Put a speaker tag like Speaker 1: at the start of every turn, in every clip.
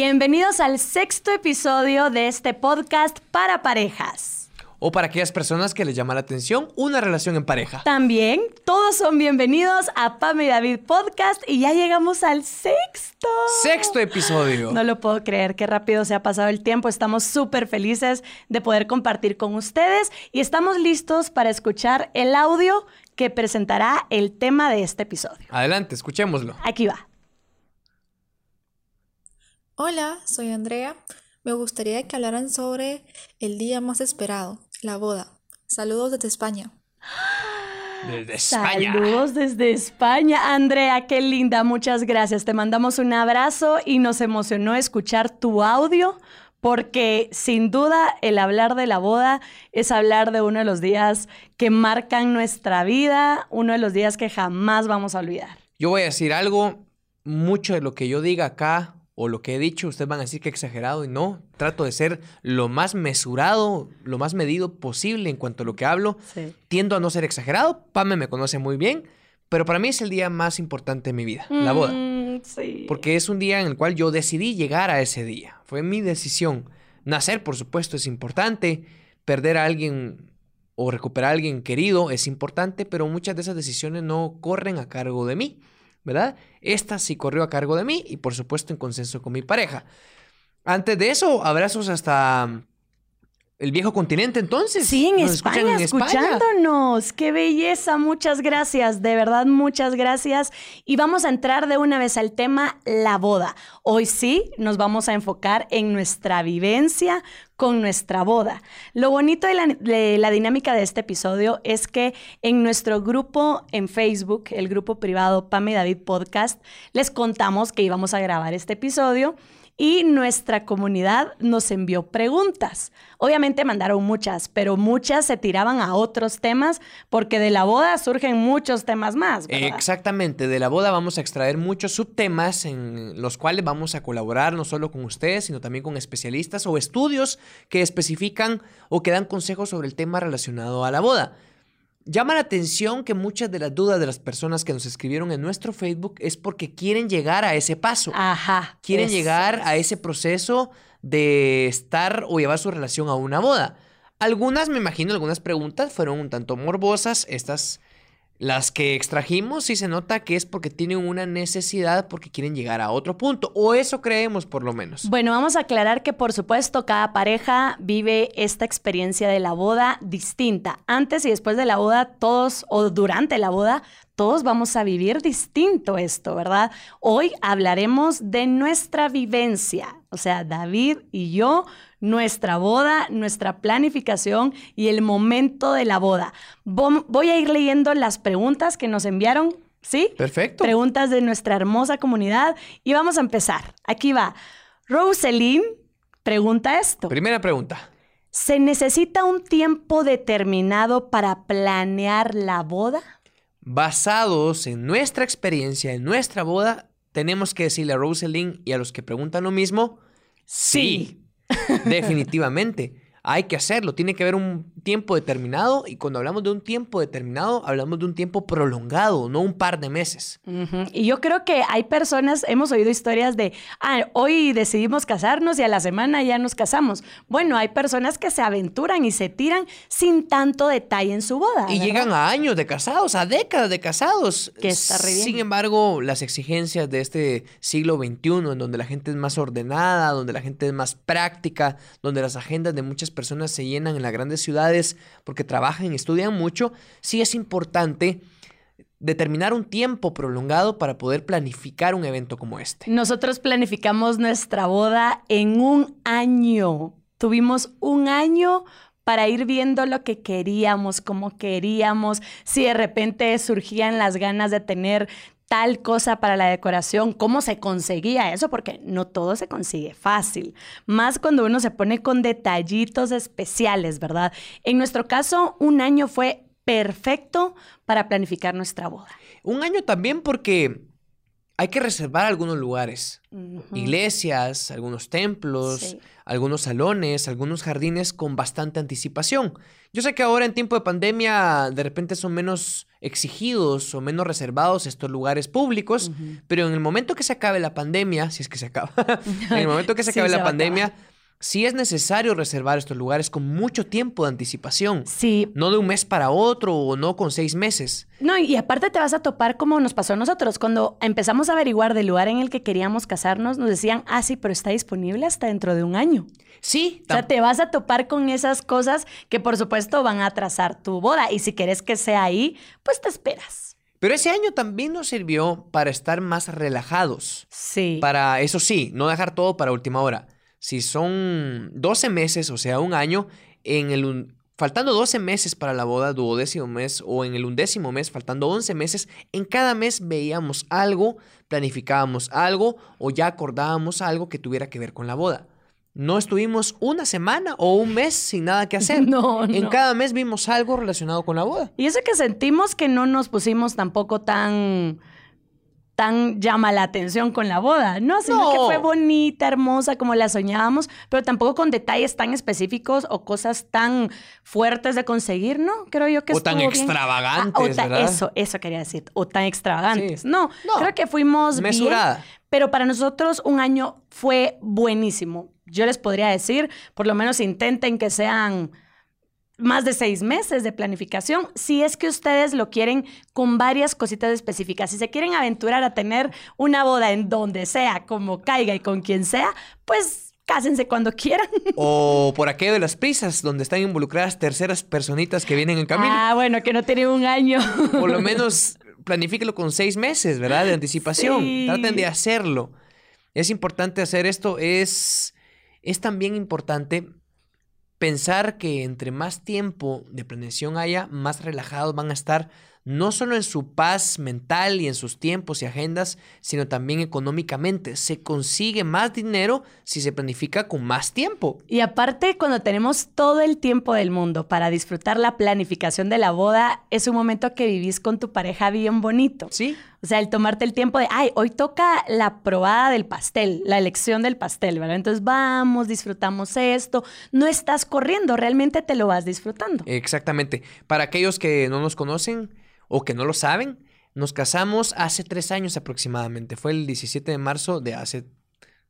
Speaker 1: Bienvenidos al sexto episodio de este podcast para parejas.
Speaker 2: O para aquellas personas que les llama la atención una relación en pareja.
Speaker 1: También, todos son bienvenidos a Pame y David Podcast y ya llegamos al sexto.
Speaker 2: Sexto episodio.
Speaker 1: No lo puedo creer, qué rápido se ha pasado el tiempo. Estamos súper felices de poder compartir con ustedes y estamos listos para escuchar el audio que presentará el tema de este episodio.
Speaker 2: Adelante, escuchémoslo.
Speaker 1: Aquí va.
Speaker 3: Hola, soy Andrea. Me gustaría que hablaran sobre el día más esperado, la boda. Saludos desde España.
Speaker 2: Desde España.
Speaker 1: Saludos desde España. Andrea, qué linda. Muchas gracias. Te mandamos un abrazo y nos emocionó escuchar tu audio porque sin duda el hablar de la boda es hablar de uno de los días que marcan nuestra vida, uno de los días que jamás vamos a olvidar.
Speaker 2: Yo voy a decir algo, mucho de lo que yo diga acá o lo que he dicho, ustedes van a decir que he exagerado y no. Trato de ser lo más mesurado, lo más medido posible en cuanto a lo que hablo.
Speaker 1: Sí.
Speaker 2: Tiendo a no ser exagerado. Pame me conoce muy bien, pero para mí es el día más importante de mi vida, la boda.
Speaker 1: Mm, sí.
Speaker 2: Porque es un día en el cual yo decidí llegar a ese día. Fue mi decisión. Nacer, por supuesto, es importante. Perder a alguien o recuperar a alguien querido es importante, pero muchas de esas decisiones no corren a cargo de mí. ¿Verdad? Esta sí corrió a cargo de mí y por supuesto en consenso con mi pareja. Antes de eso, abrazos hasta el viejo continente entonces.
Speaker 1: Sí, en España,
Speaker 2: en España.
Speaker 1: escuchándonos. Qué belleza, muchas gracias, de verdad, muchas gracias. Y vamos a entrar de una vez al tema la boda. Hoy sí nos vamos a enfocar en nuestra vivencia con nuestra boda. Lo bonito de la, de la dinámica de este episodio es que en nuestro grupo en Facebook, el grupo privado Pame y David Podcast, les contamos que íbamos a grabar este episodio y nuestra comunidad nos envió preguntas. Obviamente mandaron muchas, pero muchas se tiraban a otros temas porque de la boda surgen muchos temas más. ¿verdad?
Speaker 2: Exactamente, de la boda vamos a extraer muchos subtemas en los cuales vamos a colaborar no solo con ustedes, sino también con especialistas o estudios que especifican o que dan consejos sobre el tema relacionado a la boda. Llama la atención que muchas de las dudas de las personas que nos escribieron en nuestro Facebook es porque quieren llegar a ese paso.
Speaker 1: Ajá.
Speaker 2: quieren llegar a
Speaker 1: es.
Speaker 2: ese proceso de estar o llevar su relación a una boda. Algunas, me imagino, algunas preguntas fueron un tanto morbosas. Estas, las que extrajimos, sí se nota que es porque tienen una necesidad, porque quieren llegar a otro punto. O eso creemos, por lo menos.
Speaker 1: Bueno, vamos a aclarar que por supuesto cada pareja vive esta experiencia de la boda distinta. Antes y después de la boda, todos, o durante la boda, todos vamos a vivir distinto esto, ¿verdad? Hoy hablaremos de nuestra vivencia, o sea, David y yo, nuestra boda, nuestra planificación y el momento de la boda. Voy a ir leyendo las preguntas que nos enviaron, ¿sí?
Speaker 2: Perfecto.
Speaker 1: Preguntas de nuestra hermosa comunidad y vamos a empezar. Aquí va. Roseline pregunta esto.
Speaker 2: Primera pregunta.
Speaker 1: ¿Se necesita un tiempo determinado para planear la boda?
Speaker 2: Basados en nuestra experiencia, en nuestra boda, tenemos que decirle a Rosalind y a los que preguntan lo mismo, sí. Definitivamente. Hay que hacerlo. Tiene que haber un tiempo determinado. Y cuando hablamos de un tiempo determinado, hablamos de un tiempo prolongado, no un par de meses.
Speaker 1: Y yo creo que hay personas, hemos oído historias de, ah, hoy decidimos casarnos y a la semana ya nos casamos. Bueno, hay personas que se aventuran y se tiran sin tanto detalle en su boda.
Speaker 2: Y
Speaker 1: ¿verdad?
Speaker 2: llegan a años de casados, a décadas de casados.
Speaker 1: Que está re bien.
Speaker 2: Sin embargo, las exigencias de este siglo XXI, en donde la gente es más ordenada, donde la gente es más práctica, donde las agendas de muchas personas se llenan en las grandes ciudades porque trabajan y estudian mucho, sí es importante determinar un tiempo prolongado para poder planificar un evento como este.
Speaker 1: Nosotros planificamos nuestra boda en un año. Tuvimos un año para ir viendo lo que queríamos, cómo queríamos, si de repente surgían las ganas de tener tal cosa para la decoración, cómo se conseguía eso, porque no todo se consigue fácil, más cuando uno se pone con detallitos especiales, ¿verdad? En nuestro caso, un año fue perfecto para planificar nuestra boda.
Speaker 2: Un año también porque hay que reservar algunos lugares. Iglesias, algunos templos,
Speaker 1: Sí.
Speaker 2: algunos salones, algunos jardines con bastante anticipación. Yo sé que ahora en tiempo de pandemia de repente son menos exigidos o menos reservados estos lugares públicos, pero en el momento que se acabe la pandemia, si es que se acaba, en el momento que se acabe la pandemia, sí es necesario reservar estos lugares con mucho tiempo de anticipación.
Speaker 1: Sí,
Speaker 2: No de un mes para otro o no con seis meses.
Speaker 1: No, y aparte te vas a topar como nos pasó a nosotros. Cuando empezamos a averiguar del lugar en el que queríamos casarnos, nos decían, ah, sí, pero está disponible hasta dentro de un año.
Speaker 2: Sí,
Speaker 1: O sea, te vas a topar con esas cosas que por supuesto van a atrasar tu boda. Y si quieres que sea ahí, pues te esperas.
Speaker 2: Pero ese año también nos sirvió para estar más relajados.
Speaker 1: Sí.
Speaker 2: Para, eso sí, no dejar todo para última hora. Si son 12 meses, o sea, un año, en el faltando 12 meses para la boda, duodécimo mes, o en el undécimo mes, faltando 11 meses, en cada mes veíamos algo, planificábamos algo o ya acordábamos algo que tuviera que ver con la boda. No estuvimos una semana o un mes sin nada que hacer.
Speaker 1: No,
Speaker 2: En
Speaker 1: no.
Speaker 2: cada mes vimos algo relacionado con la boda.
Speaker 1: Y eso que sentimos que no nos pusimos tampoco tan tan llama la atención con la boda, ¿no? Sino que fue bonita, hermosa, como la soñábamos, pero tampoco con detalles tan específicos o cosas tan fuertes de conseguir, ¿no? Creo yo que
Speaker 2: O tan
Speaker 1: bien.
Speaker 2: extravagantes,
Speaker 1: Ah, o ta-
Speaker 2: ¿verdad?
Speaker 1: Eso, eso quería decir, o tan extravagantes.
Speaker 2: Sí.
Speaker 1: No,
Speaker 2: No.
Speaker 1: creo que fuimos bien,
Speaker 2: Mesurada.
Speaker 1: pero para nosotros un año fue buenísimo. Yo les podría decir, por lo menos intenten que sean más de seis meses de planificación, si es que ustedes lo quieren con varias cositas específicas. Si se quieren aventurar a tener una boda en donde sea, como caiga y con quien sea, pues cásense cuando quieran.
Speaker 2: O por aquello de las prisas, donde están involucradas terceras personitas que vienen en camino.
Speaker 1: Ah, bueno, que no tienen un año.
Speaker 2: Por lo menos planifíquelo con seis meses, ¿verdad? De anticipación.
Speaker 1: Sí.
Speaker 2: Traten de hacerlo. Es importante hacer esto. Es, es también importante pensar que entre más tiempo de planeación haya, más relajados van a estar, no solo en su paz mental y en sus tiempos y agendas, sino también económicamente. Se consigue más dinero si se planifica con más tiempo.
Speaker 1: Y aparte, cuando tenemos todo el tiempo del mundo para disfrutar la planificación de la boda, es un momento que vivís con tu pareja bien bonito.
Speaker 2: ¿Sí?
Speaker 1: O sea, el tomarte el tiempo de, ay, hoy toca la probada del pastel, la elección del pastel, ¿verdad? Entonces vamos, disfrutamos esto. No estás corriendo, realmente te lo vas disfrutando.
Speaker 2: Exactamente. Para aquellos que no nos conocen o que no lo saben, nos casamos hace tres años aproximadamente. Fue el 17 de marzo de hace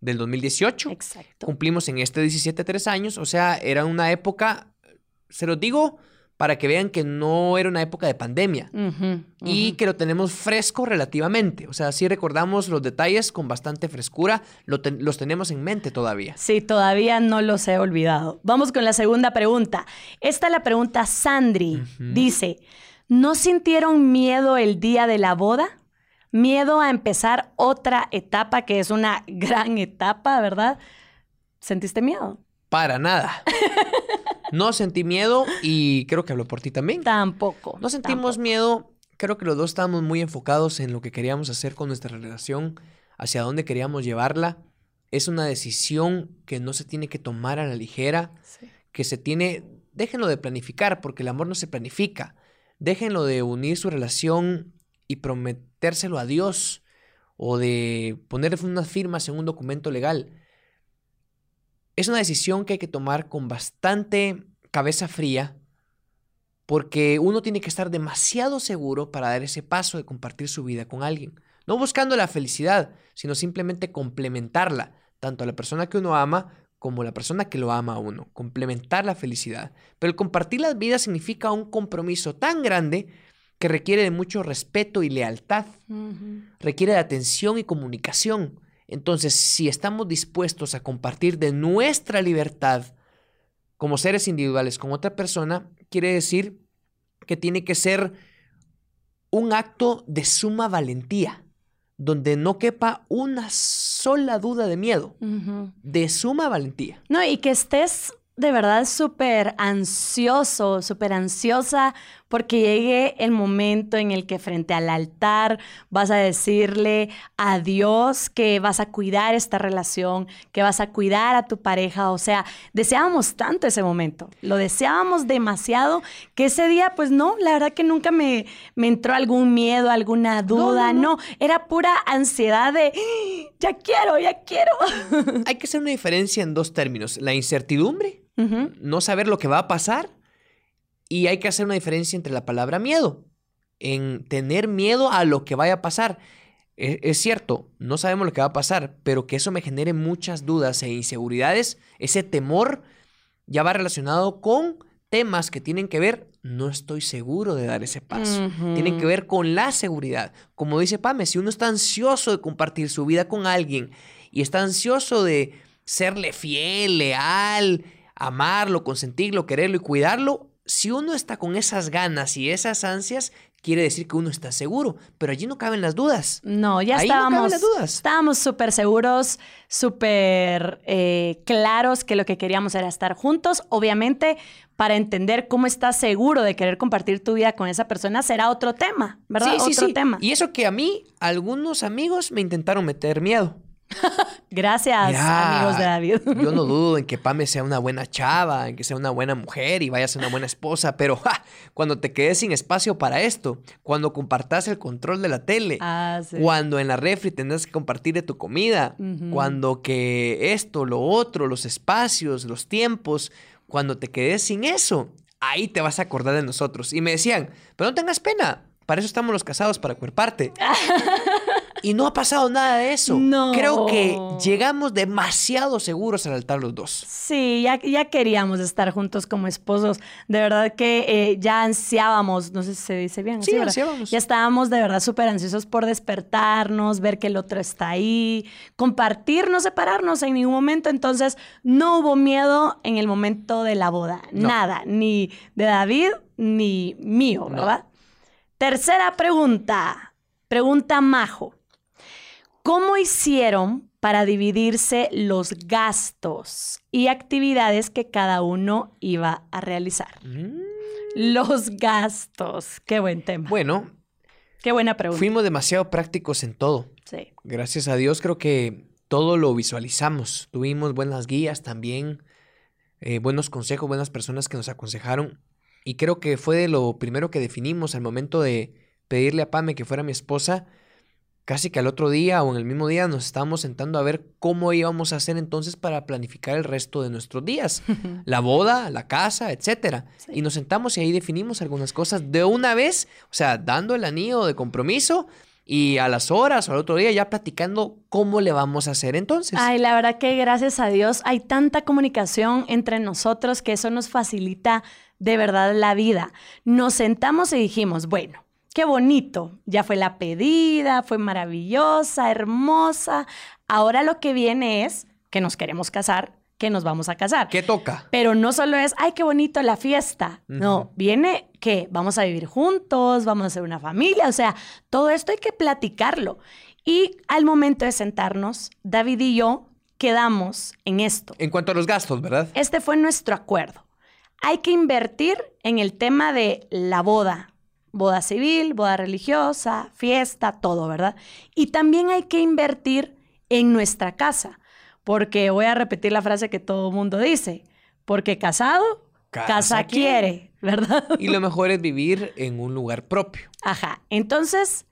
Speaker 2: del 2018.
Speaker 1: Exacto.
Speaker 2: Cumplimos en este 17 tres años. O sea, era una época, se los digo para que vean que no era una época de pandemia. Y que lo tenemos fresco relativamente. O sea, sí recordamos los detalles con bastante frescura. lo los tenemos en mente todavía.
Speaker 1: Sí, todavía no los he olvidado. Vamos con la segunda pregunta. Esta la pregunta Sandri. Dice, ¿no sintieron miedo el día de la boda? Miedo a empezar otra etapa que es una gran etapa, ¿verdad? ¿Sentiste miedo?
Speaker 2: Para nada. No sentí miedo y creo que hablo por ti también.
Speaker 1: Tampoco.
Speaker 2: No sentimos
Speaker 1: tampoco.
Speaker 2: miedo. Creo que los dos estábamos muy enfocados en lo que queríamos hacer con nuestra relación, hacia dónde queríamos llevarla. Es una decisión que no se tiene que tomar a la ligera,
Speaker 1: Sí.
Speaker 2: que se tiene, déjenlo de planificar, porque el amor no se planifica. Déjenlo de unir su relación y prometérselo a Dios o de poner unas firmas en un documento legal. Es una decisión que hay que tomar con bastante cabeza fría, porque uno tiene que estar demasiado seguro para dar ese paso de compartir su vida con alguien. No buscando la felicidad, sino simplemente complementarla, tanto a la persona que uno ama como a la persona que lo ama a uno. Complementar la felicidad. Pero el compartir la vida significa un compromiso tan grande que requiere de mucho respeto y lealtad requiere de atención y comunicación. Entonces, si estamos dispuestos a compartir de nuestra libertad como seres individuales con otra persona, quiere decir que tiene que ser un acto de suma valentía, donde no quepa una sola duda de miedo, de suma valentía.
Speaker 1: No, y que estés de verdad súper ansioso, súper ansiosa porque llegue el momento en el que frente al altar vas a decirle a Dios que vas a cuidar esta relación, que vas a cuidar a tu pareja. O sea, deseábamos tanto ese momento, lo deseábamos demasiado que ese día, pues no, la verdad que nunca me, me entró algún miedo, alguna duda, no, era pura ansiedad de, ¡Ah! ya quiero, ya quiero.
Speaker 2: Hay que hacer una diferencia en dos términos, la incertidumbre, no saber lo que va a pasar y hay que hacer una diferencia entre la palabra miedo, en tener miedo a lo que vaya a pasar. E, es, cierto, no sabemos lo que va a pasar, pero que eso me genere muchas dudas e inseguridades, ese temor ya va relacionado con temas que tienen que ver, no estoy seguro de dar ese paso. Tienen que ver con la seguridad. Como dice Pame, si uno está ansioso de compartir su vida con alguien y está ansioso de serle fiel, leal, amarlo, consentirlo, quererlo y cuidarlo, si uno está con esas ganas y esas ansias, quiere decir que uno está seguro, pero allí no caben las dudas.
Speaker 1: No, ya estábamos. Estábamos súper seguros, súper eh, claros que lo que queríamos era estar juntos. Obviamente, para entender cómo estás seguro de querer compartir tu vida con esa persona será otro tema, ¿verdad?
Speaker 2: Sí,
Speaker 1: otro
Speaker 2: sí.
Speaker 1: tema.
Speaker 2: Y eso que a mí, algunos amigos me intentaron meter miedo.
Speaker 1: Gracias, amigos de David.
Speaker 2: yo no dudo en que Pame sea una buena chava, en que sea una buena mujer y vaya a ser una buena esposa, pero cuando te quedes sin espacio para esto, cuando compartas el control de la tele,
Speaker 1: ah,
Speaker 2: cuando en la refri tendrás que compartir de tu comida, cuando que esto, lo otro, los espacios, los tiempos, cuando te quedes sin eso, ahí te vas a acordar de nosotros. Y me decían, pero no tengas pena, para eso estamos los casados, para cuerparte. Y no ha pasado nada de eso.
Speaker 1: No.
Speaker 2: Creo que llegamos demasiado seguros al altar los dos.
Speaker 1: Sí, ya, ya queríamos estar juntos como esposos. De verdad que eh, ya ansiábamos, no sé si se dice bien.
Speaker 2: Sí, ansiábamos.
Speaker 1: Ya estábamos de verdad súper ansiosos por despertarnos, ver que el otro está ahí, compartir, no separarnos en ningún momento. Entonces, no hubo miedo en el momento de la boda. Nada, ni de David ni mío, ¿verdad? Tercera pregunta. Pregunta Majo. ¿Cómo hicieron para dividirse los gastos y actividades que cada uno iba a realizar?
Speaker 2: Mm.
Speaker 1: Los gastos. Qué buen tema.
Speaker 2: Bueno.
Speaker 1: Qué buena pregunta.
Speaker 2: Fuimos demasiado prácticos en todo.
Speaker 1: Sí.
Speaker 2: Gracias a Dios creo que todo lo visualizamos. Tuvimos buenas guías también, eh, buenos consejos, buenas personas que nos aconsejaron. Y creo que fue de lo primero que definimos al momento de pedirle a Pame que fuera mi esposa casi que al otro día o en el mismo día nos estábamos sentando a ver cómo íbamos a hacer entonces para planificar el resto de nuestros días, la boda, la casa, etcétera. Y nos sentamos y ahí definimos algunas cosas de una vez, o sea, dando el anillo de compromiso y a las horas o al otro día ya platicando cómo le vamos a hacer entonces.
Speaker 1: Ay, la verdad que gracias a Dios hay tanta comunicación entre nosotros que eso nos facilita de verdad la vida. Nos sentamos y dijimos, bueno, qué bonito, ya fue la pedida, fue maravillosa, hermosa. Ahora lo que viene es que nos queremos casar, que nos vamos a casar.
Speaker 2: ¿Qué toca?
Speaker 1: Pero no solo es, ay, qué bonito la fiesta. No, viene que vamos a vivir juntos, vamos a hacer una familia, o sea, todo esto hay que platicarlo. Y al momento de sentarnos, David y yo quedamos en esto.
Speaker 2: En cuanto a los gastos, ¿verdad?
Speaker 1: Este fue nuestro acuerdo. Hay que invertir en el tema de la boda, boda civil, boda religiosa, fiesta, todo, ¿verdad? Y también hay que invertir en nuestra casa, porque voy a repetir la frase que todo mundo dice, porque casado, casa, quiere, ¿verdad?
Speaker 2: Y lo mejor es vivir en un lugar propio.
Speaker 1: Ajá, entonces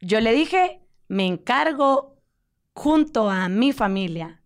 Speaker 1: yo le dije, me encargo junto a mi familia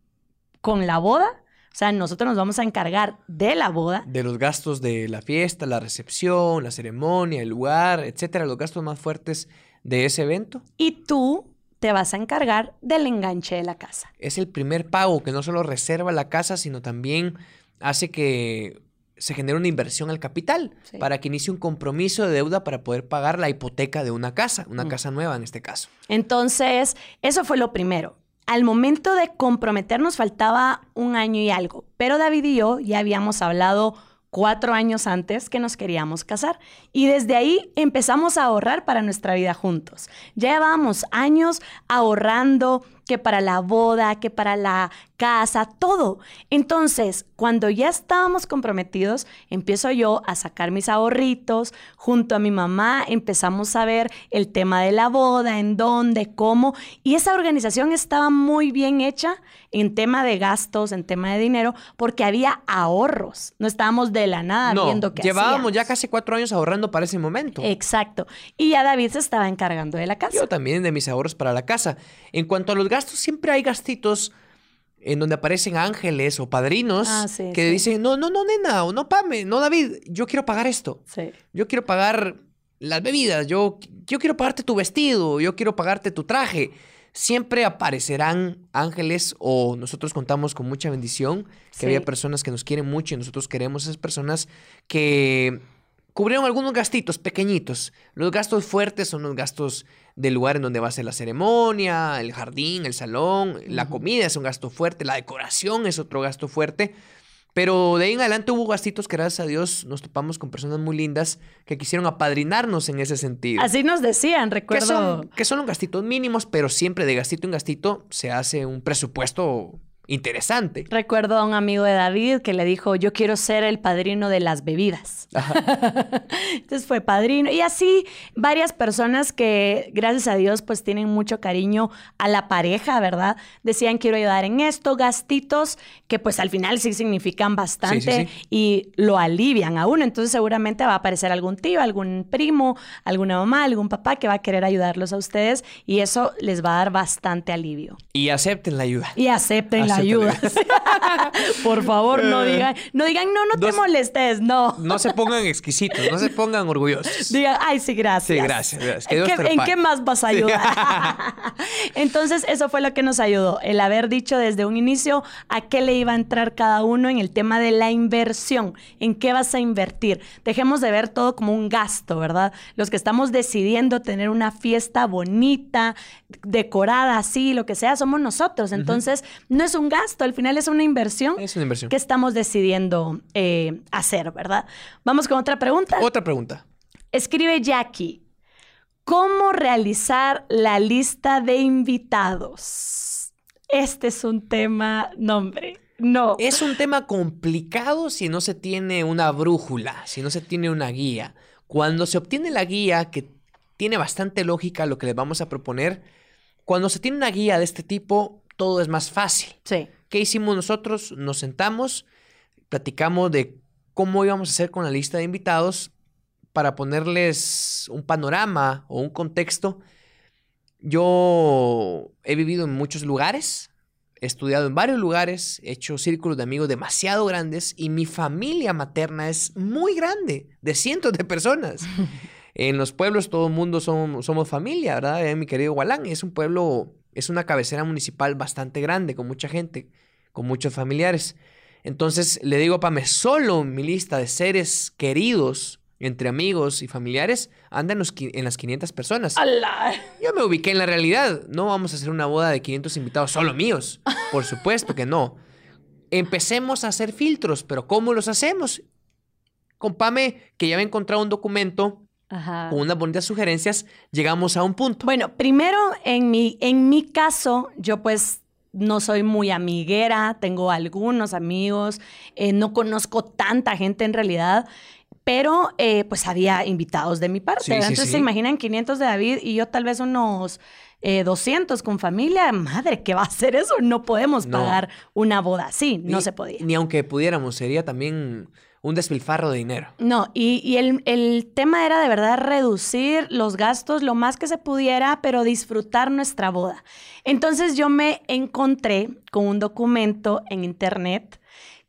Speaker 1: con la boda o sea, nosotros nos vamos a encargar de la boda.
Speaker 2: De los gastos de la fiesta, la recepción, la ceremonia, el lugar, etcétera, los gastos más fuertes de ese evento.
Speaker 1: Y tú te vas a encargar del enganche de la casa.
Speaker 2: Es el primer pago que no solo reserva la casa, sino también hace que se genere una inversión al capital para que inicie un compromiso de deuda para poder pagar la hipoteca de una casa, una mm. casa nueva en este caso.
Speaker 1: Entonces, eso fue lo primero al momento de comprometernos faltaba un año y algo, pero David y yo ya habíamos hablado cuatro años antes que nos queríamos casar y desde ahí empezamos a ahorrar para nuestra vida juntos. Ya llevábamos años ahorrando que para la boda, que para la casa, todo. Entonces, cuando ya estábamos comprometidos, empiezo yo a sacar mis ahorritos, junto a mi mamá empezamos a ver el tema de la boda, en dónde, cómo, y esa organización estaba muy bien hecha en tema de gastos, en tema de dinero, porque había ahorros. No estábamos de la nada viendo qué
Speaker 2: Llevábamos ya casi cuatro años ahorrando para ese momento.
Speaker 1: Exacto. Y ya David se estaba encargando de la casa.
Speaker 2: Yo también de mis ahorros para la casa. En cuanto a los gastos, siempre hay gastitos en donde aparecen ángeles o padrinos ah, que dicen, no, no, no, nena, o no, Pame, no, David, yo quiero pagar esto. Yo quiero pagar las bebidas, yo, yo quiero pagarte tu vestido, yo quiero pagarte tu traje. Siempre aparecerán ángeles o nosotros contamos con mucha bendición, que había personas que nos quieren mucho y nosotros queremos esas personas que cubrieron algunos gastitos pequeñitos. Los gastos fuertes son los gastos del lugar en donde va a ser la ceremonia, el jardín, el salón, la comida es un gasto fuerte, la decoración es otro gasto fuerte. Pero de ahí en adelante hubo gastitos que gracias a Dios nos topamos con personas muy lindas que quisieron apadrinarnos en ese sentido.
Speaker 1: Así nos decían, recuerdo.
Speaker 2: Que son, que son gastitos mínimos, pero siempre de gastito en gastito se hace un presupuesto interesante.
Speaker 1: Recuerdo a un amigo de David que le dijo, yo quiero ser el padrino de las bebidas. Entonces fue padrino. Y así varias personas que, gracias a Dios, pues tienen mucho cariño a la pareja, ¿verdad? Decían, quiero ayudar en esto, gastitos que pues al final sí significan bastante y lo alivian a uno. Entonces seguramente va a aparecer algún tío, algún primo, alguna mamá, algún papá que va a querer ayudarlos a ustedes y eso les va a dar bastante alivio.
Speaker 2: Y acepten la ayuda.
Speaker 1: Y acepten la ayuda. Por favor, no eh. digan, no digan, no, no, te molestes, no.
Speaker 2: No se pongan exquisitos, no se pongan orgullosos.
Speaker 1: Digan, ay, sí, gracias.
Speaker 2: Sí, gracias.
Speaker 1: ¿En, qué, más vas a ayudar? Entonces, eso fue lo que nos ayudó, el haber dicho desde un inicio a qué le iba a entrar cada uno en el tema de la inversión, en qué vas a invertir. Dejemos de ver todo como un gasto, ¿verdad? Los que estamos decidiendo tener una fiesta bonita, decorada así, lo que sea, somos nosotros. Entonces, no es un gasto, al final es una inversión.
Speaker 2: Es una inversión.
Speaker 1: Que estamos decidiendo eh, hacer, ¿verdad? Vamos con otra pregunta.
Speaker 2: Otra pregunta.
Speaker 1: Escribe Jackie. ¿Cómo realizar la lista de invitados? Este es un tema, nombre. No.
Speaker 2: Es un tema complicado si no se tiene una brújula, si no se tiene una guía. Cuando se obtiene la guía, que tiene bastante lógica lo que les vamos a proponer, cuando se tiene una guía de este tipo, todo es más fácil.
Speaker 1: Sí.
Speaker 2: ¿Qué hicimos nosotros? Nos sentamos, platicamos de cómo íbamos a hacer con la lista de invitados para ponerles un panorama o un contexto. Yo he vivido en muchos lugares, he estudiado en varios lugares, he hecho círculos de amigos demasiado grandes y mi familia materna es muy grande, de cientos de personas. en los pueblos todo el mundo somos, somos familia, ¿verdad? Eh, mi querido Gualán es un pueblo es una cabecera municipal bastante grande, con mucha gente, con muchos familiares. Entonces le digo a Pame, solo mi lista de seres queridos entre amigos y familiares anda en, las 500 personas. Yo me ubiqué en la realidad. No vamos a hacer una boda de 500 invitados solo míos. Por supuesto que no. Empecemos a hacer filtros, pero ¿cómo los hacemos? Con Pame, que ya había encontrado un documento con unas bonitas sugerencias, llegamos a un punto.
Speaker 1: Bueno, primero, en mi, en mi caso, yo pues no soy muy amiguera, tengo algunos amigos, eh, no conozco tanta gente en realidad, pero eh, pues había invitados de mi parte. Entonces se imaginan 500 de David y yo tal vez unos 200 eh, con familia. Madre, ¿qué va a hacer eso? No podemos pagar una boda así, no se podía.
Speaker 2: Ni aunque pudiéramos, sería también un despilfarro de dinero.
Speaker 1: No, y, el, tema era de verdad reducir los gastos lo más que se pudiera, pero disfrutar nuestra boda. Entonces yo me encontré con un documento en internet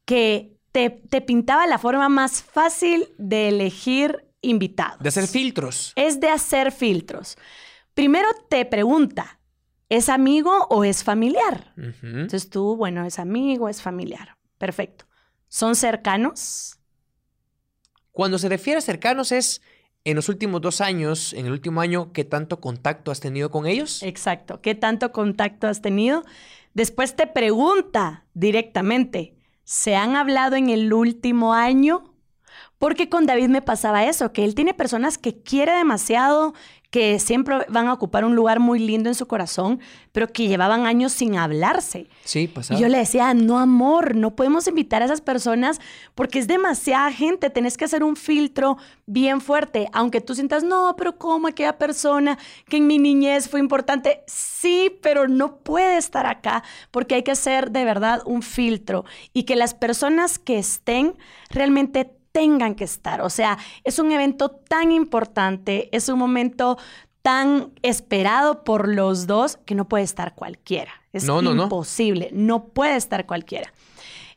Speaker 1: que te, te pintaba la forma más fácil de elegir invitados.
Speaker 2: De hacer filtros.
Speaker 1: Es de hacer filtros. Primero te pregunta, ¿es amigo o es familiar? Entonces tú, bueno, es amigo, es familiar. Perfecto. ¿Son cercanos?
Speaker 2: Cuando se refiere a cercanos es en los últimos dos años, en el último año, ¿qué tanto contacto has tenido con ellos?
Speaker 1: Exacto, ¿qué tanto contacto has tenido? Después te pregunta directamente, ¿se han hablado en el último año? Porque con David me pasaba eso, que él tiene personas que quiere demasiado, que siempre van a ocupar un lugar muy lindo en su corazón, pero que llevaban años sin hablarse.
Speaker 2: Sí, pasaba.
Speaker 1: Y yo le decía, no amor, no podemos invitar a esas personas porque es demasiada gente, tenés que hacer un filtro bien fuerte, aunque tú sientas, no, pero ¿cómo aquella persona que en mi niñez fue importante? Sí, pero no puede estar acá porque hay que hacer de verdad un filtro y que las personas que estén realmente tengan que estar. O sea, es un evento tan importante, es un momento tan esperado por los dos que no puede estar cualquiera. Es
Speaker 2: No, no, no.
Speaker 1: imposible, no puede estar cualquiera.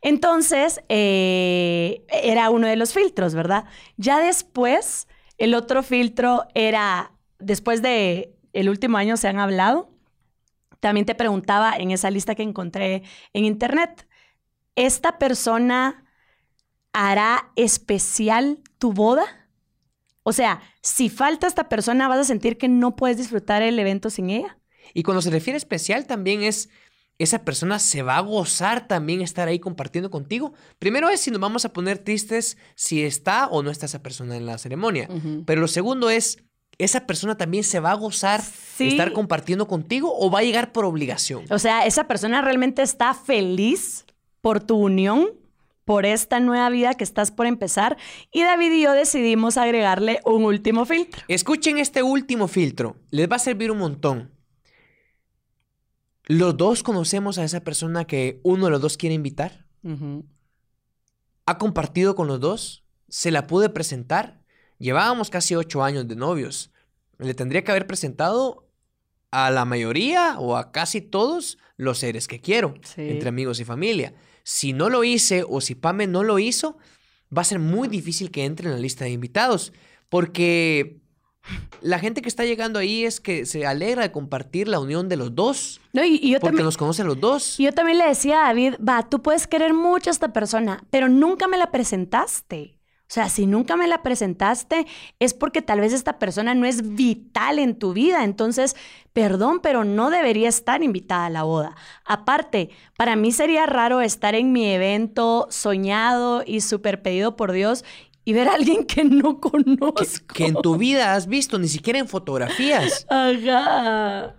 Speaker 1: Entonces, eh, era uno de los filtros, ¿verdad? Ya después, el otro filtro era, después de el último año se han hablado, también te preguntaba en esa lista que encontré en internet, ¿esta persona hará especial tu boda? O sea, si falta esta persona, ¿vas a sentir que no puedes disfrutar el evento sin ella?
Speaker 2: Y cuando se refiere a especial también es, esa persona se va a gozar también estar ahí compartiendo contigo. Primero es si nos vamos a poner tristes si está o no está esa persona en la ceremonia. Pero lo segundo es, esa persona también se va a gozar
Speaker 1: Sí.
Speaker 2: estar compartiendo contigo o va a llegar por obligación.
Speaker 1: O sea, esa persona realmente está feliz por tu unión, por esta nueva vida que estás por empezar. Y David y yo decidimos agregarle un último filtro.
Speaker 2: Escuchen este último filtro, les va a servir un montón. Los dos conocemos a esa persona que uno de los dos quiere invitar. ha compartido con los dos, se la pude presentar. Llevábamos casi ocho años de novios. Le tendría que haber presentado a la mayoría o a casi todos los seres que quiero,
Speaker 1: Sí.
Speaker 2: entre amigos y familia. Si no lo hice o si Pame no lo hizo, va a ser muy difícil que entre en la lista de invitados, porque la gente que está llegando ahí es que se alegra de compartir la unión de los dos,
Speaker 1: No, y, y yo
Speaker 2: porque nos conocen los dos.
Speaker 1: Y yo también le decía a David, va, tú puedes querer mucho a esta persona, pero nunca me la presentaste. O sea, si nunca me la presentaste, es porque tal vez esta persona no es vital en tu vida. Entonces, perdón, pero no debería estar invitada a la boda. Aparte, para mí sería raro estar en mi evento soñado y súper pedido por Dios y ver a alguien que no
Speaker 2: que,
Speaker 1: conozco.
Speaker 2: que en tu vida has visto, ni siquiera en fotografías.
Speaker 1: Ajá.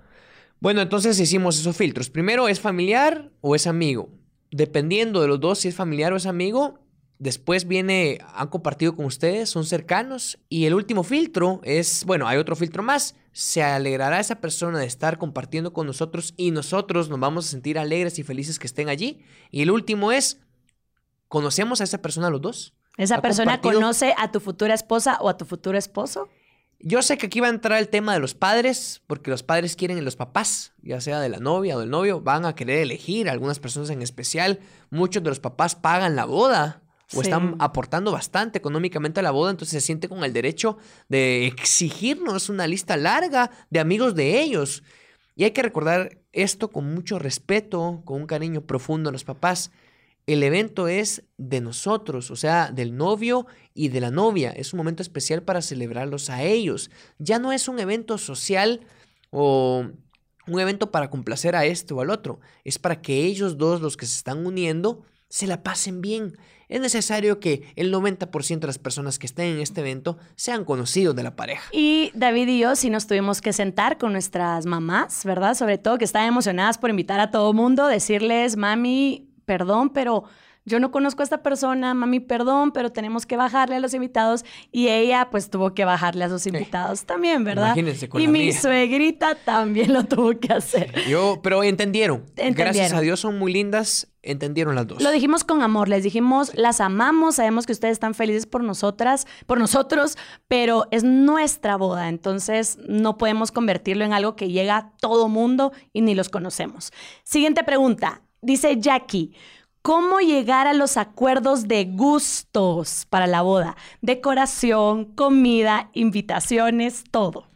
Speaker 2: Bueno, entonces hicimos esos filtros. Primero, ¿es familiar o es amigo? Dependiendo de los dos, si es familiar o es amigo, después viene, han compartido con ustedes, son cercanos. Y el último filtro es, bueno, hay otro filtro más. Se alegrará esa persona de estar compartiendo con nosotros y nosotros nos vamos a sentir alegres y felices que estén allí. Y el último es, ¿conocemos a esa persona los dos?
Speaker 1: ¿Esa
Speaker 2: ¿Ha
Speaker 1: persona
Speaker 2: compartido?
Speaker 1: conoce a tu futura esposa o a tu futuro esposo?
Speaker 2: Yo sé que aquí va a entrar el tema de los padres, porque los padres quieren, los papás, ya sea de la novia o del novio, van a querer elegir, algunas personas en especial, muchos de los papás pagan la boda o
Speaker 1: Sí.
Speaker 2: están aportando bastante económicamente a la boda, entonces se siente con el derecho de exigirnos una lista larga de amigos de ellos. Y hay que recordar esto con mucho respeto, con un cariño profundo a los papás. El evento es de nosotros, o sea, del novio y de la novia. Es un momento especial para celebrarlos a ellos. Ya no es un evento social o un evento para complacer a este o al otro. Es para que ellos dos, los que se están uniendo, se la pasen bien. Es necesario que el 90% de las personas que estén en este evento sean conocidos de la pareja.
Speaker 1: Y David y yo sí nos tuvimos que sentar con nuestras mamás, ¿verdad? Sobre todo que estaban emocionadas por invitar a todo mundo, decirles, mami, perdón, pero yo no conozco a esta persona, mami, perdón, pero tenemos que bajarle a los invitados. Y ella pues tuvo que bajarle a sus invitados también, ¿verdad?
Speaker 2: Imagínense con
Speaker 1: y
Speaker 2: la
Speaker 1: mi
Speaker 2: mía.
Speaker 1: suegrita también lo tuvo que hacer.
Speaker 2: Yo, pero entendieron. Gracias a Dios son muy lindas. Entendieron las dos.
Speaker 1: Lo dijimos con amor, les dijimos, las amamos, sabemos que ustedes están felices por nosotras, por nosotros, pero es nuestra boda, entonces no podemos convertirlo en algo que llega a todo mundo y ni los conocemos. Siguiente pregunta, dice Jackie. ¿Cómo llegar a los acuerdos de gustos para la boda? Decoración, comida, invitaciones, todo.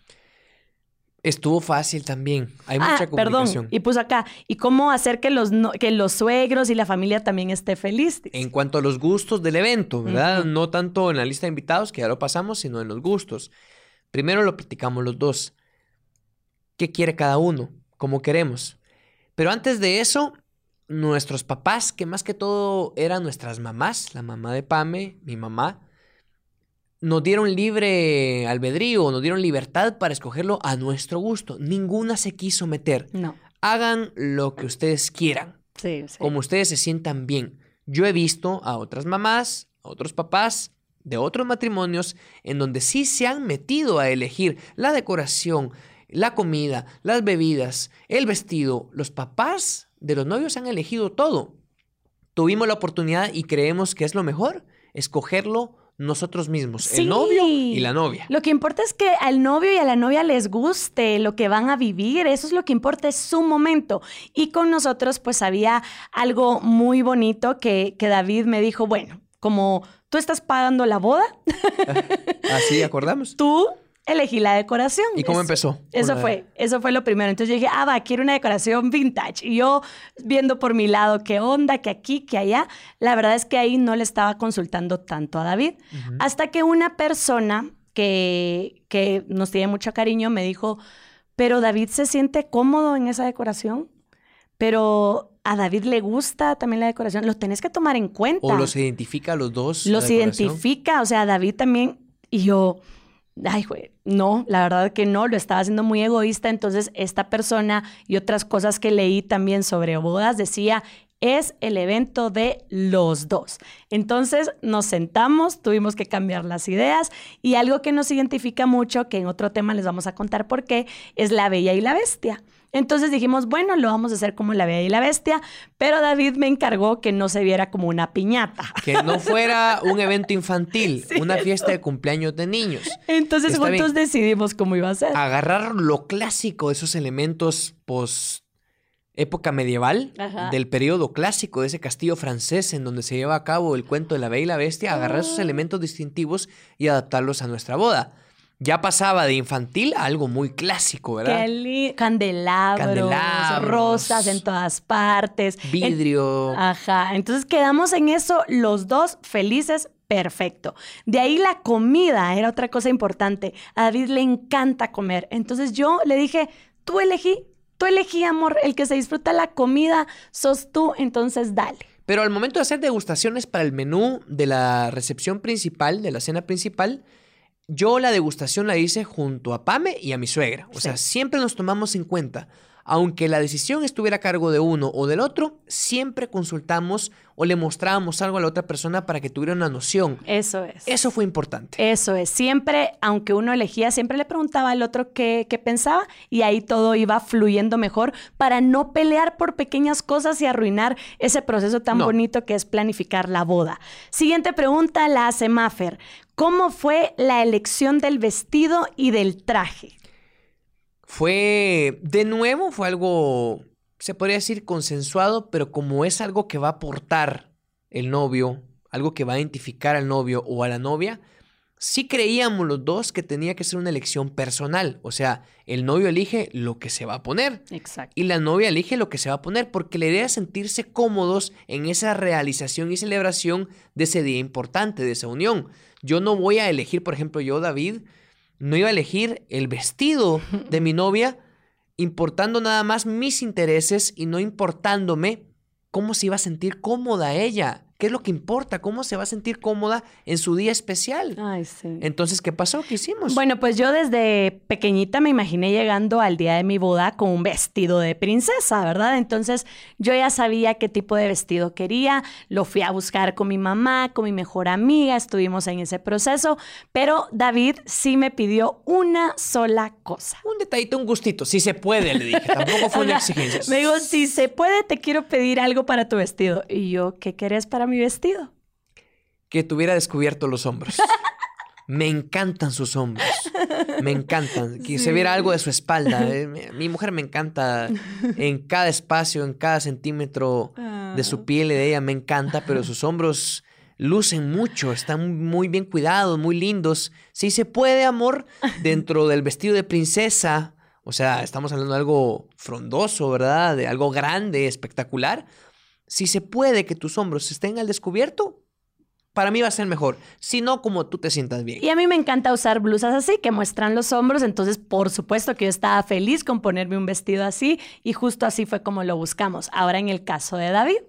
Speaker 2: Estuvo fácil también. Hay
Speaker 1: Ah,
Speaker 2: mucha comunicación.
Speaker 1: perdón, y puso acá, ¿y cómo hacer que los, no- que los suegros y la familia también esté feliz?
Speaker 2: En cuanto a los gustos del evento, ¿verdad? No tanto en la lista de invitados, que ya lo pasamos, sino en los gustos. Primero lo platicamos los dos. ¿Qué quiere cada uno? ¿Cómo queremos? Pero antes de eso, nuestros papás, que más que todo eran nuestras mamás, la mamá de Pame, mi mamá, nos dieron libre albedrío, nos dieron libertad para escogerlo a nuestro gusto. Ninguna se quiso meter.
Speaker 1: No.
Speaker 2: Hagan lo que ustedes quieran,
Speaker 1: Sí, sí.
Speaker 2: como ustedes se sientan bien. Yo he visto a otras mamás, a otros papás de otros matrimonios en donde sí se han metido a elegir la decoración, la comida, las bebidas, el vestido. Los papás de los novios han elegido todo. Tuvimos la oportunidad y creemos que es lo mejor escogerlo nosotros mismos,
Speaker 1: Sí.
Speaker 2: el novio y la novia.
Speaker 1: Lo que importa es que al novio y a la novia les guste lo que van a vivir, eso es lo que importa, es su momento. Y con nosotros pues había algo muy bonito que, que David me dijo, bueno, como tú estás pagando la boda,
Speaker 2: Así acordamos.
Speaker 1: tú elegí la decoración.
Speaker 2: ¿Y cómo empezó?
Speaker 1: Eso fue, eso fue lo primero. Entonces yo dije, ah, va, quiero una decoración vintage. Y yo viendo por mi lado qué onda, que aquí, que allá, la verdad es que ahí no le estaba consultando tanto a David. Hasta que una persona que, que nos tiene mucho cariño me dijo, pero David se siente cómodo en esa decoración, pero a David le gusta también la decoración, lo tenés que tomar en cuenta.
Speaker 2: O los identifica a los dos.
Speaker 1: Los identifica, o sea, David también, y yo, ay, güey, no, la verdad que no, lo estaba haciendo muy egoísta, entonces esta persona y otras cosas que leí también sobre bodas decía, es el evento de los dos. Entonces nos sentamos, tuvimos que cambiar las ideas y algo que nos identifica mucho, que en otro tema les vamos a contar por qué, es la bella y la bestia. Entonces dijimos, bueno, lo vamos a hacer como la bella y la bestia, pero David me encargó que no se viera como una piñata.
Speaker 2: Que no fuera un evento infantil, una fiesta de cumpleaños de niños.
Speaker 1: Entonces
Speaker 2: Está
Speaker 1: juntos
Speaker 2: bien.
Speaker 1: decidimos cómo iba a ser.
Speaker 2: Agarrar lo clásico, esos elementos post época medieval,
Speaker 1: Ajá.
Speaker 2: del periodo clásico de ese castillo francés en donde se lleva a cabo el cuento de la Bella y la Bestia, agarrar esos
Speaker 1: Ah.
Speaker 2: elementos distintivos y adaptarlos a nuestra boda. Ya pasaba de infantil a algo muy clásico, ¿verdad?
Speaker 1: Qué candelabros,
Speaker 2: Candelabros.
Speaker 1: rosas en todas partes. En-
Speaker 2: Vidrio.
Speaker 1: Ajá, entonces quedamos en eso los dos felices, perfecto. De ahí la comida era otra cosa importante. A David le encanta comer, entonces yo le dije, tú elegí, tú elegí, amor, el que se disfruta la comida sos tú, entonces dale.
Speaker 2: Pero al momento de hacer degustaciones para el menú de la recepción principal, de la cena principal, yo la degustación la hice junto a Pame y a mi suegra. O
Speaker 1: Sí.
Speaker 2: sea, siempre nos tomamos en cuenta. Aunque la decisión estuviera a cargo de uno o del otro, siempre consultamos o le mostrábamos algo a la otra persona para que tuviera una noción.
Speaker 1: Eso es.
Speaker 2: Eso fue importante.
Speaker 1: Eso es, siempre, aunque uno elegía, siempre le preguntaba al otro qué, qué pensaba y ahí todo iba fluyendo mejor para no pelear por pequeñas cosas y arruinar ese proceso tan
Speaker 2: No.
Speaker 1: bonito que es planificar la boda. Siguiente pregunta la hace Maffer. ¿Cómo fue la elección del vestido y del traje?
Speaker 2: Fue, de nuevo, fue algo, se podría decir consensuado, pero como es algo que va a aportar el novio, algo que va a identificar al novio o a la novia, sí creíamos los dos que tenía que ser una elección personal. O sea, el novio elige lo que se va a poner
Speaker 1: Exacto.
Speaker 2: y la novia elige lo que se va a poner, porque la idea es sentirse cómodos en esa realización y celebración de ese día importante, de esa unión. Yo no voy a elegir, por ejemplo, yo, David, no iba a elegir el vestido de mi novia importando nada más mis intereses y no importándome cómo se iba a sentir cómoda ella. ¿Qué es lo que importa? ¿Cómo se va a sentir cómoda en su día especial?
Speaker 1: Ay, sí.
Speaker 2: Entonces, ¿qué pasó? ¿Qué hicimos?
Speaker 1: Bueno, pues yo desde pequeñita me imaginé llegando al día de mi boda con un vestido de princesa, ¿verdad? Entonces yo ya sabía qué tipo de vestido quería, lo fui a buscar con mi mamá, con mi mejor amiga, estuvimos en ese proceso, pero David sí me pidió una sola cosa.
Speaker 2: un detallito, un gustito. Si se puede, le dije. Tampoco fue una exigencia.
Speaker 1: Me dijo, si se puede, te quiero pedir algo para tu vestido. Y yo, ¿qué querés para mi vestido?
Speaker 2: que tuviera descubierto los hombros. Me encantan sus hombros. Me encantan. Que se viera algo de su espalda. Eh, Mi, mujer me encanta en cada espacio, en cada centímetro de su piel y de ella. Me encanta, pero sus hombros lucen mucho. Están muy bien cuidados, muy lindos. Si se puede, amor, dentro del vestido de princesa. O sea, estamos hablando de algo frondoso, ¿verdad? De algo grande, espectacular. Si se puede que tus hombros estén al descubierto, para mí va a ser mejor. Si no, como tú te sientas bien.
Speaker 1: Y a mí me encanta usar blusas así, que muestran los hombros, entonces por supuesto que yo estaba feliz con ponerme un vestido así y justo así fue como lo buscamos. Ahora en el caso de David,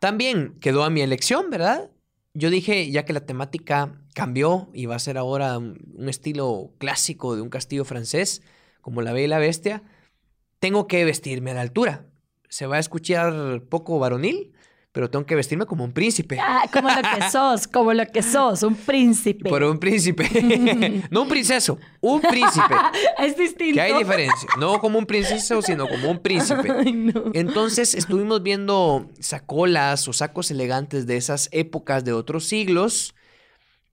Speaker 2: También quedó a mi elección, ¿verdad? yo dije, ya que la temática cambió y va a ser ahora un estilo clásico de un castillo francés, como la Bella y la Bestia, tengo que vestirme a la altura. Se va a escuchar poco varonil, pero tengo que vestirme como un príncipe.
Speaker 1: Ah, como lo que sos, como lo que sos, un príncipe.
Speaker 2: Pero un príncipe. no un princeso, un príncipe.
Speaker 1: es distinto.
Speaker 2: Que hay diferencia. No como un princeso, sino como un príncipe.
Speaker 1: Ay, no.
Speaker 2: Entonces estuvimos viendo sacolas o sacos elegantes de esas épocas de otros siglos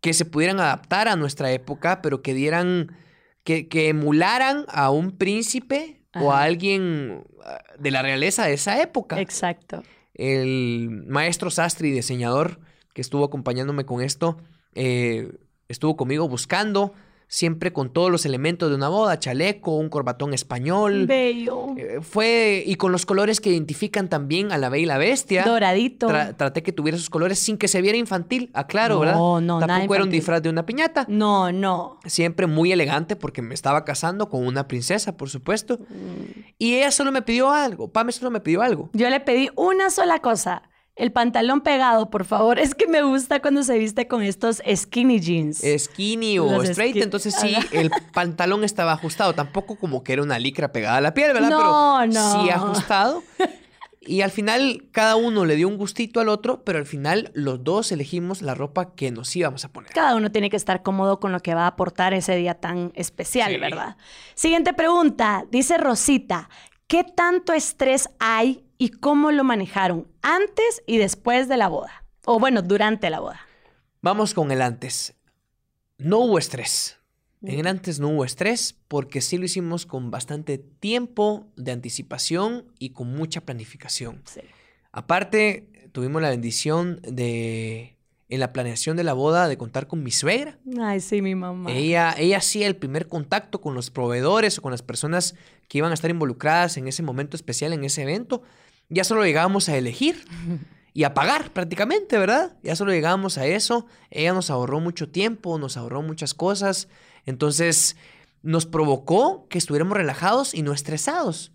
Speaker 2: que se pudieran adaptar a nuestra época, pero que dieran, que, que emularan a un príncipe o a alguien ah, de la realeza de esa época.
Speaker 1: Exacto.
Speaker 2: El maestro sastre y diseñador que estuvo acompañándome con esto, eh, estuvo conmigo buscando, siempre con todos los elementos de una boda, chaleco, un corbatón español.
Speaker 1: Bello.
Speaker 2: Eh, fue, y con los colores que identifican también a la Bella y la Bestia.
Speaker 1: Doradito.
Speaker 2: Tra- traté que tuviera esos colores sin que se viera infantil, aclaro,
Speaker 1: No,
Speaker 2: ¿verdad?
Speaker 1: no, nada
Speaker 2: Tampoco era un disfraz de una piñata.
Speaker 1: No, no.
Speaker 2: Siempre muy elegante porque me estaba casando con una princesa, por supuesto.
Speaker 1: Mm.
Speaker 2: Y ella solo me pidió algo. Pame solo me pidió algo.
Speaker 1: Yo le pedí una sola cosa. El pantalón pegado, por favor. Es que me gusta cuando se viste con estos skinny jeans.
Speaker 2: Skinny o
Speaker 1: Los
Speaker 2: straight,
Speaker 1: skin-
Speaker 2: entonces sí, el pantalón estaba ajustado. Tampoco como que era una licra pegada a la piel, ¿verdad?
Speaker 1: No,
Speaker 2: pero
Speaker 1: no.
Speaker 2: sí ajustado. Y al final cada uno le dio un gustito al otro, pero al final los dos elegimos la ropa que nos íbamos a poner.
Speaker 1: Cada uno tiene que estar cómodo con lo que va a aportar ese día tan especial,
Speaker 2: Sí.
Speaker 1: ¿verdad? Siguiente pregunta. Dice Rosita, ¿qué tanto estrés hay y cómo lo manejaron antes y después de la boda? O bueno, durante la boda.
Speaker 2: Vamos con el antes. No hubo estrés. En el antes no hubo estrés porque sí lo hicimos con bastante tiempo de anticipación y con mucha planificación.
Speaker 1: Sí.
Speaker 2: Aparte, tuvimos la bendición de, en la planeación de la boda, de contar con mi suegra.
Speaker 1: Ay, sí, mi mamá.
Speaker 2: Ella, ella hacía el primer contacto con los proveedores o con las personas que iban a estar involucradas en ese momento especial, en ese evento. Ya solo llegábamos a elegir y a pagar prácticamente, ¿verdad? Ya solo llegábamos a eso. Ella nos ahorró mucho tiempo, nos ahorró muchas cosas. Entonces nos provocó que estuviéramos relajados y no estresados.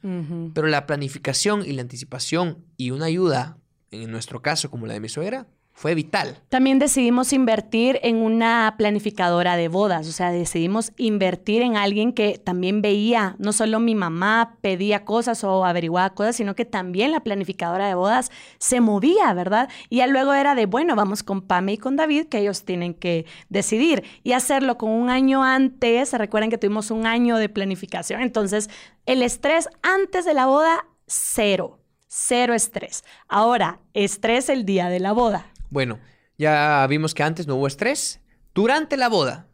Speaker 2: Pero la planificación y la anticipación y una ayuda, en nuestro caso como la de mi suegra, fue vital.
Speaker 1: También decidimos invertir en una planificadora de bodas, o sea, decidimos invertir en alguien que también veía, no solo mi mamá pedía cosas o averiguaba cosas, sino que también la planificadora de bodas se movía, ¿verdad? Y ya luego era de, bueno, vamos con Pame y con David, que ellos tienen que decidir y hacerlo con un año antes. Se recuerdan que tuvimos un año de planificación, entonces el estrés antes de la boda, cero. Cero estrés. Ahora, estrés el día de la boda.
Speaker 2: Bueno, ya vimos que antes no hubo estrés. Durante la boda,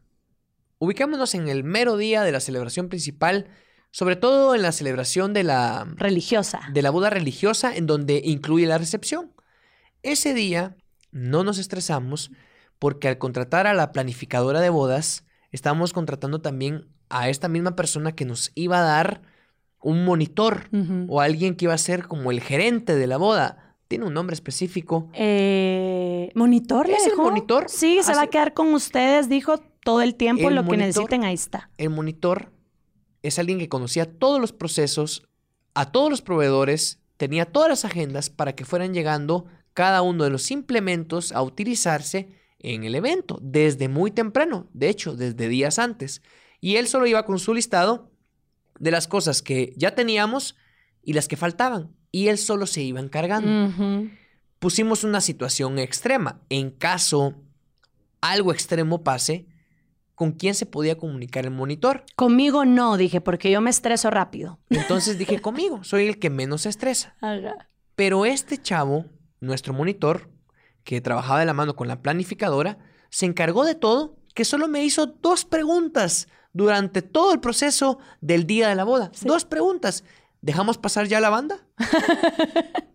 Speaker 2: ubicámonos en el mero día de la celebración principal, sobre todo en la celebración de la,
Speaker 1: religiosa.
Speaker 2: de la boda religiosa, en donde incluye la recepción. Ese día no nos estresamos porque al contratar a la planificadora de bodas, estábamos contratando también a esta misma persona que nos iba a dar un monitor o alguien que iba a ser como el gerente de la boda. Tiene un nombre específico.
Speaker 1: Eh, ¿Monitor le
Speaker 2: ¿Es el monitor?
Speaker 1: Sí, se va a quedar con ustedes, dijo todo el tiempo,
Speaker 2: El
Speaker 1: lo que necesiten, ahí está.
Speaker 2: El monitor es alguien que conocía todos los procesos, a todos los proveedores, tenía todas las agendas para que fueran llegando cada uno de los implementos a utilizarse en el evento, desde muy temprano, de hecho, desde días antes. Y él solo iba con su listado de las cosas que ya teníamos y las que faltaban. Y él solo se iba encargando. Pusimos una situación extrema. En caso algo extremo pase, ¿con quién se podía comunicar el monitor?
Speaker 1: Conmigo no, dije, porque yo me estreso rápido.
Speaker 2: Entonces dije conmigo, soy el que menos se estresa.
Speaker 1: Ajá.
Speaker 2: Pero este chavo, nuestro monitor, que trabajaba de la mano con la planificadora, se encargó de todo, que solo me hizo dos preguntas durante todo el proceso del día de la boda.
Speaker 1: Sí.
Speaker 2: Dos preguntas. ¿Dejamos pasar ya la banda?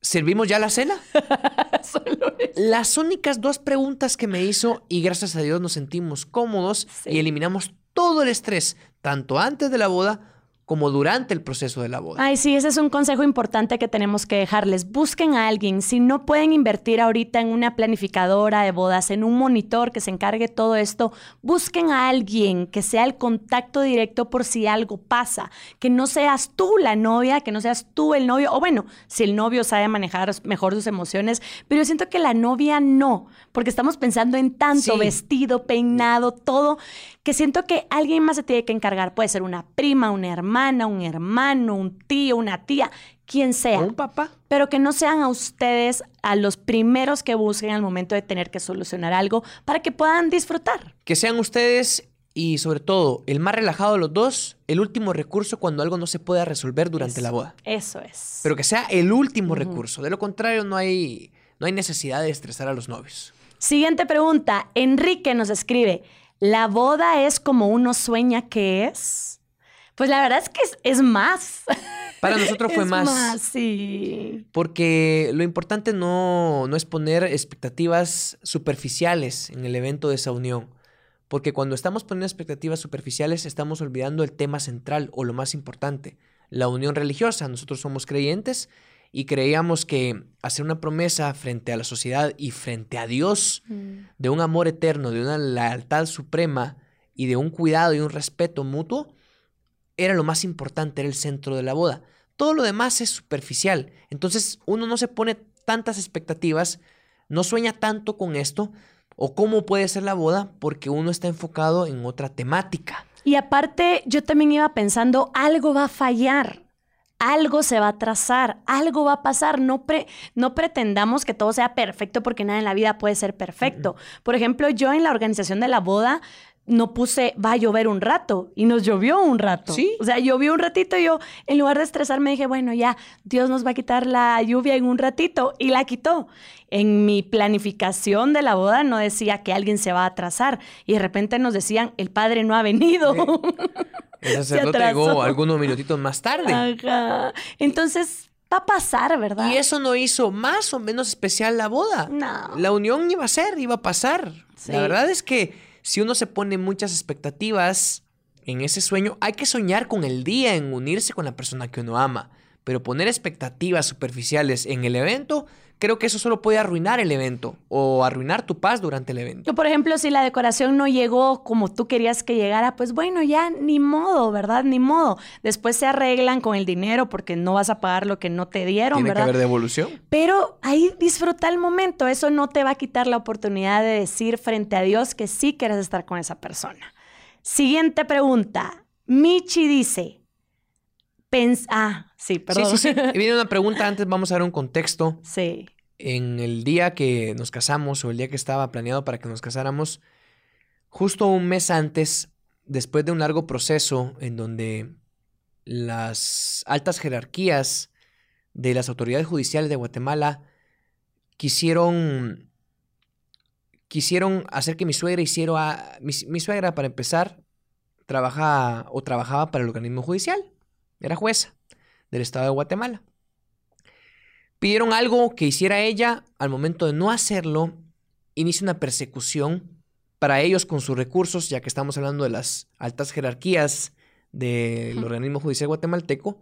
Speaker 2: ¿Servimos ya la cena?
Speaker 1: Solo.
Speaker 2: Las únicas dos preguntas que me hizo y gracias a Dios nos sentimos cómodos
Speaker 1: Sí.
Speaker 2: y eliminamos todo el estrés, tanto antes de la boda como durante el proceso de la boda.
Speaker 1: Ay, sí, ese es un consejo importante que tenemos que dejarles. Busquen a alguien. Si no pueden invertir ahorita en una planificadora de bodas, en un monitor que se encargue todo esto, busquen a alguien que sea el contacto directo por si algo pasa. Que no seas tú la novia, que no seas tú el novio. O bueno, si el novio sabe manejar mejor sus emociones, pero yo siento que la novia no, porque estamos pensando en tanto vestido, peinado, todo, que siento que alguien más se tiene que encargar. Puede ser una prima, una hermana, un hermano, un tío, una tía, quien sea.
Speaker 2: un papá.
Speaker 1: Pero que no sean a ustedes a los primeros que busquen al momento de tener que solucionar algo para que puedan disfrutar.
Speaker 2: Que sean ustedes y sobre todo el más relajado de los dos, el último recurso cuando algo no se pueda resolver durante la boda.
Speaker 1: Eso es.
Speaker 2: Pero que sea el último recurso. De lo contrario, no hay, no hay necesidad de estresar a los novios.
Speaker 1: Siguiente pregunta. Enrique nos escribe. ¿La boda es como uno sueña que es? Pues la verdad es que es, más.
Speaker 2: Para nosotros fue
Speaker 1: es
Speaker 2: más.
Speaker 1: más. sí.
Speaker 2: Porque lo importante no, no es poner expectativas superficiales en el evento de esa unión. Porque cuando estamos poniendo expectativas superficiales estamos olvidando el tema central o lo más importante, la unión religiosa. Nosotros somos creyentes y creíamos que hacer una promesa frente a la sociedad y frente a Dios
Speaker 1: Mm.
Speaker 2: de un amor eterno, de una lealtad suprema y de un cuidado y un respeto mutuo era lo más importante, era el centro de la boda. Todo lo demás es superficial. Entonces uno no se pone tantas expectativas, no sueña tanto con esto o cómo puede ser la boda porque uno está enfocado en otra temática.
Speaker 1: Y aparte, yo también iba pensando, algo va a fallar. Algo se va a trazar, algo va a pasar. No, pre- no pretendamos que todo sea perfecto porque nada en la vida puede ser perfecto. Por ejemplo, yo en la organización de la boda no puse va a llover un rato y nos llovió un rato.
Speaker 2: Sí.
Speaker 1: O sea, llovió un ratito y yo en lugar de estresarme dije, bueno, ya, Dios nos va a quitar la lluvia en un ratito y la quitó. En mi planificación de la boda no decía que alguien se va a atrasar y de repente nos decían, el padre no ha venido.
Speaker 2: El sacerdote llegó algunos minutitos más tarde.
Speaker 1: Ajá. Entonces, va a pasar, ¿verdad?
Speaker 2: Y eso no hizo más o menos especial la boda.
Speaker 1: No.
Speaker 2: La unión iba a ser, iba a pasar.
Speaker 1: Sí.
Speaker 2: La verdad es que si uno se pone muchas expectativas en ese sueño, hay que soñar con el día en unirse con la persona que uno ama. Pero poner expectativas superficiales en el evento, creo que eso solo puede arruinar el evento o arruinar tu paz durante el evento.
Speaker 1: Yo, por ejemplo, si la decoración no llegó como tú querías que llegara, pues bueno, ya ni modo, ¿verdad? Ni modo. Después se arreglan con el dinero porque no vas a pagar lo que no te dieron,
Speaker 2: Tiene que
Speaker 1: ¿verdad?
Speaker 2: haber devolución.
Speaker 1: Pero ahí disfruta el momento. Eso no te va a quitar la oportunidad de decir frente a Dios que sí quieres estar con esa persona. Siguiente pregunta. Michi dice. pens- ah, sí, perdón.
Speaker 2: Sí, sí, sí. Y viene una pregunta antes, vamos a dar un contexto.
Speaker 1: Sí.
Speaker 2: en el día que nos casamos o el día que estaba planeado para que nos casáramos, justo un mes antes, después de un largo proceso en donde las altas jerarquías de las autoridades judiciales de Guatemala quisieron quisieron hacer que mi suegra hiciera mi, mi suegra para empezar trabaja o trabajaba para el organismo judicial, era jueza del estado de Guatemala. Pidieron algo que hiciera ella, al momento de no hacerlo, inicia una persecución para ellos con sus recursos, ya que estamos hablando de las altas jerarquías del organismo judicial guatemalteco,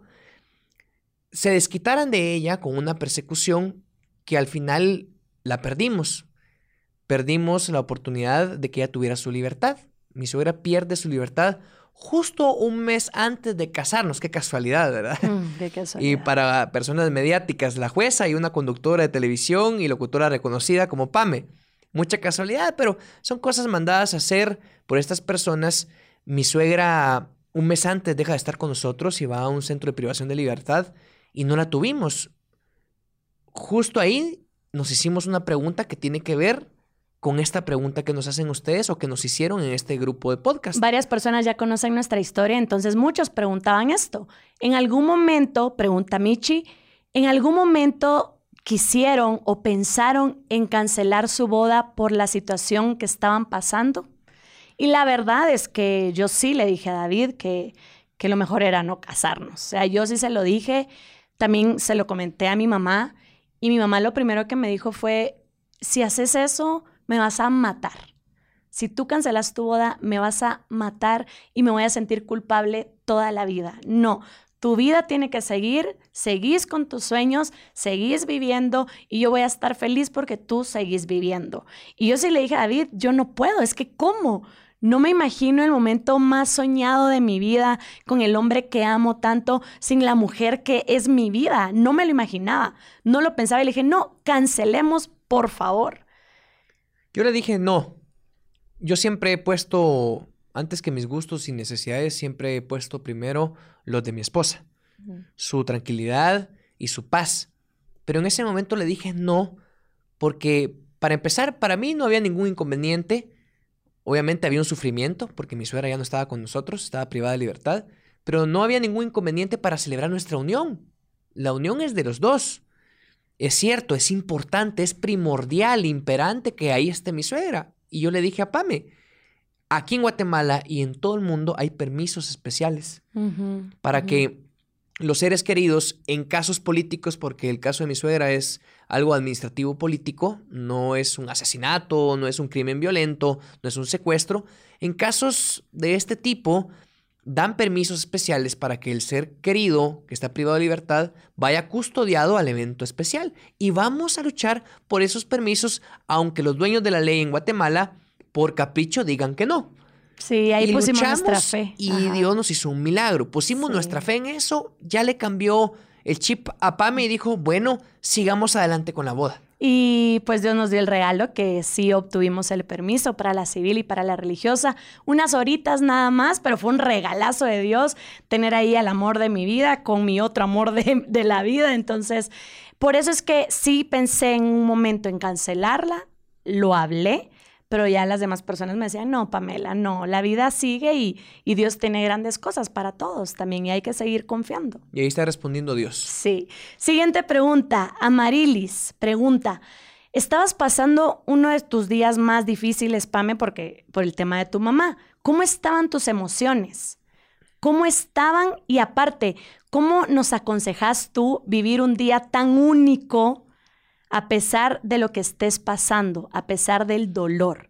Speaker 2: se desquitaran de ella con una persecución que al final la perdimos. Perdimos la oportunidad de que ella tuviera su libertad. Mi suegra pierde su libertad justo un mes antes de casarnos. Qué casualidad, ¿verdad?
Speaker 1: Mm, qué
Speaker 2: Y
Speaker 1: casualidad.
Speaker 2: para personas mediáticas, la jueza y una conductora de televisión y locutora reconocida como Pame. Mucha casualidad, pero son cosas mandadas a hacer por estas personas. Mi suegra un mes antes deja de estar con nosotros y va a un centro de privación de libertad y no la tuvimos. Justo ahí nos hicimos una pregunta que tiene que ver con esta pregunta que nos hacen ustedes o que nos hicieron en este grupo de podcast.
Speaker 1: Varias personas ya conocen nuestra historia, entonces muchos preguntaban esto. En algún momento, pregunta Michi, ¿en algún momento quisieron o pensaron en cancelar su boda por la situación que estaban pasando? Y la verdad es que yo sí le dije a David que, que lo mejor era no casarnos. O sea, yo sí se lo dije, también se lo comenté a mi mamá y mi mamá lo primero que me dijo fue, si haces eso, me vas a matar. Si tú cancelas tu boda, me vas a matar y me voy a sentir culpable toda la vida. No, tu vida tiene que seguir, seguís con tus sueños, seguís viviendo y yo voy a estar feliz porque tú seguís viviendo. Y yo sí le dije a David, yo no puedo, es que ¿cómo? No me imagino el momento más soñado de mi vida con el hombre que amo tanto, sin la mujer que es mi vida. No me lo imaginaba, no lo pensaba y le dije, no, cancelemos, por favor.
Speaker 2: Yo le dije, no. Yo siempre he puesto, antes que mis gustos y necesidades, siempre he puesto primero los de mi esposa, su tranquilidad y su paz. Pero en ese momento le dije no, porque para empezar, para mí no había ningún inconveniente Obviamente había un sufrimiento porque mi suegra ya no estaba con nosotros, estaba privada de libertad, pero no había ningún inconveniente para celebrar nuestra unión. La unión es de los dos. Es cierto, es importante, es primordial, imperante que ahí esté mi suegra. Y yo le dije a Pame, aquí en Guatemala y en todo el mundo hay permisos especiales para que los seres queridos en casos políticos, porque el caso de mi suegra es algo administrativo político, no es un asesinato, no es un crimen violento, no es un secuestro, en casos de este tipo dan permisos especiales para que el ser querido que está privado de libertad vaya custodiado al evento especial. Y vamos a luchar por esos permisos, aunque los dueños de la ley en Guatemala, por capricho, digan que no.
Speaker 1: Sí, ahí pusimos nuestra fe.
Speaker 2: Y Dios nos hizo un milagro. Pusimos nuestra fe en eso, ya le cambió el chip a Pame y dijo, bueno, sigamos adelante con la boda.
Speaker 1: Y pues Dios nos dio el regalo que sí obtuvimos el permiso para la civil y para la religiosa. Unas horitas nada más, pero fue un regalazo de Dios tener ahí al amor de mi vida con mi otro amor de, de la vida. Entonces, por eso es que sí pensé en un momento en cancelarla, lo hablé pero ya las demás personas me decían, no, Pamela, no, la vida sigue y, y, Dios tiene grandes cosas para todos también y hay que seguir confiando.
Speaker 2: Y ahí está respondiendo Dios.
Speaker 1: Sí. Siguiente pregunta, Amarilis pregunta, estabas pasando uno de tus días más difíciles, Pame, porque, por el tema de tu mamá. ¿Cómo estaban tus emociones? ¿Cómo estaban? Y aparte, ¿cómo nos aconsejas tú vivir un día tan único? A pesar de lo que estés pasando, a pesar del dolor.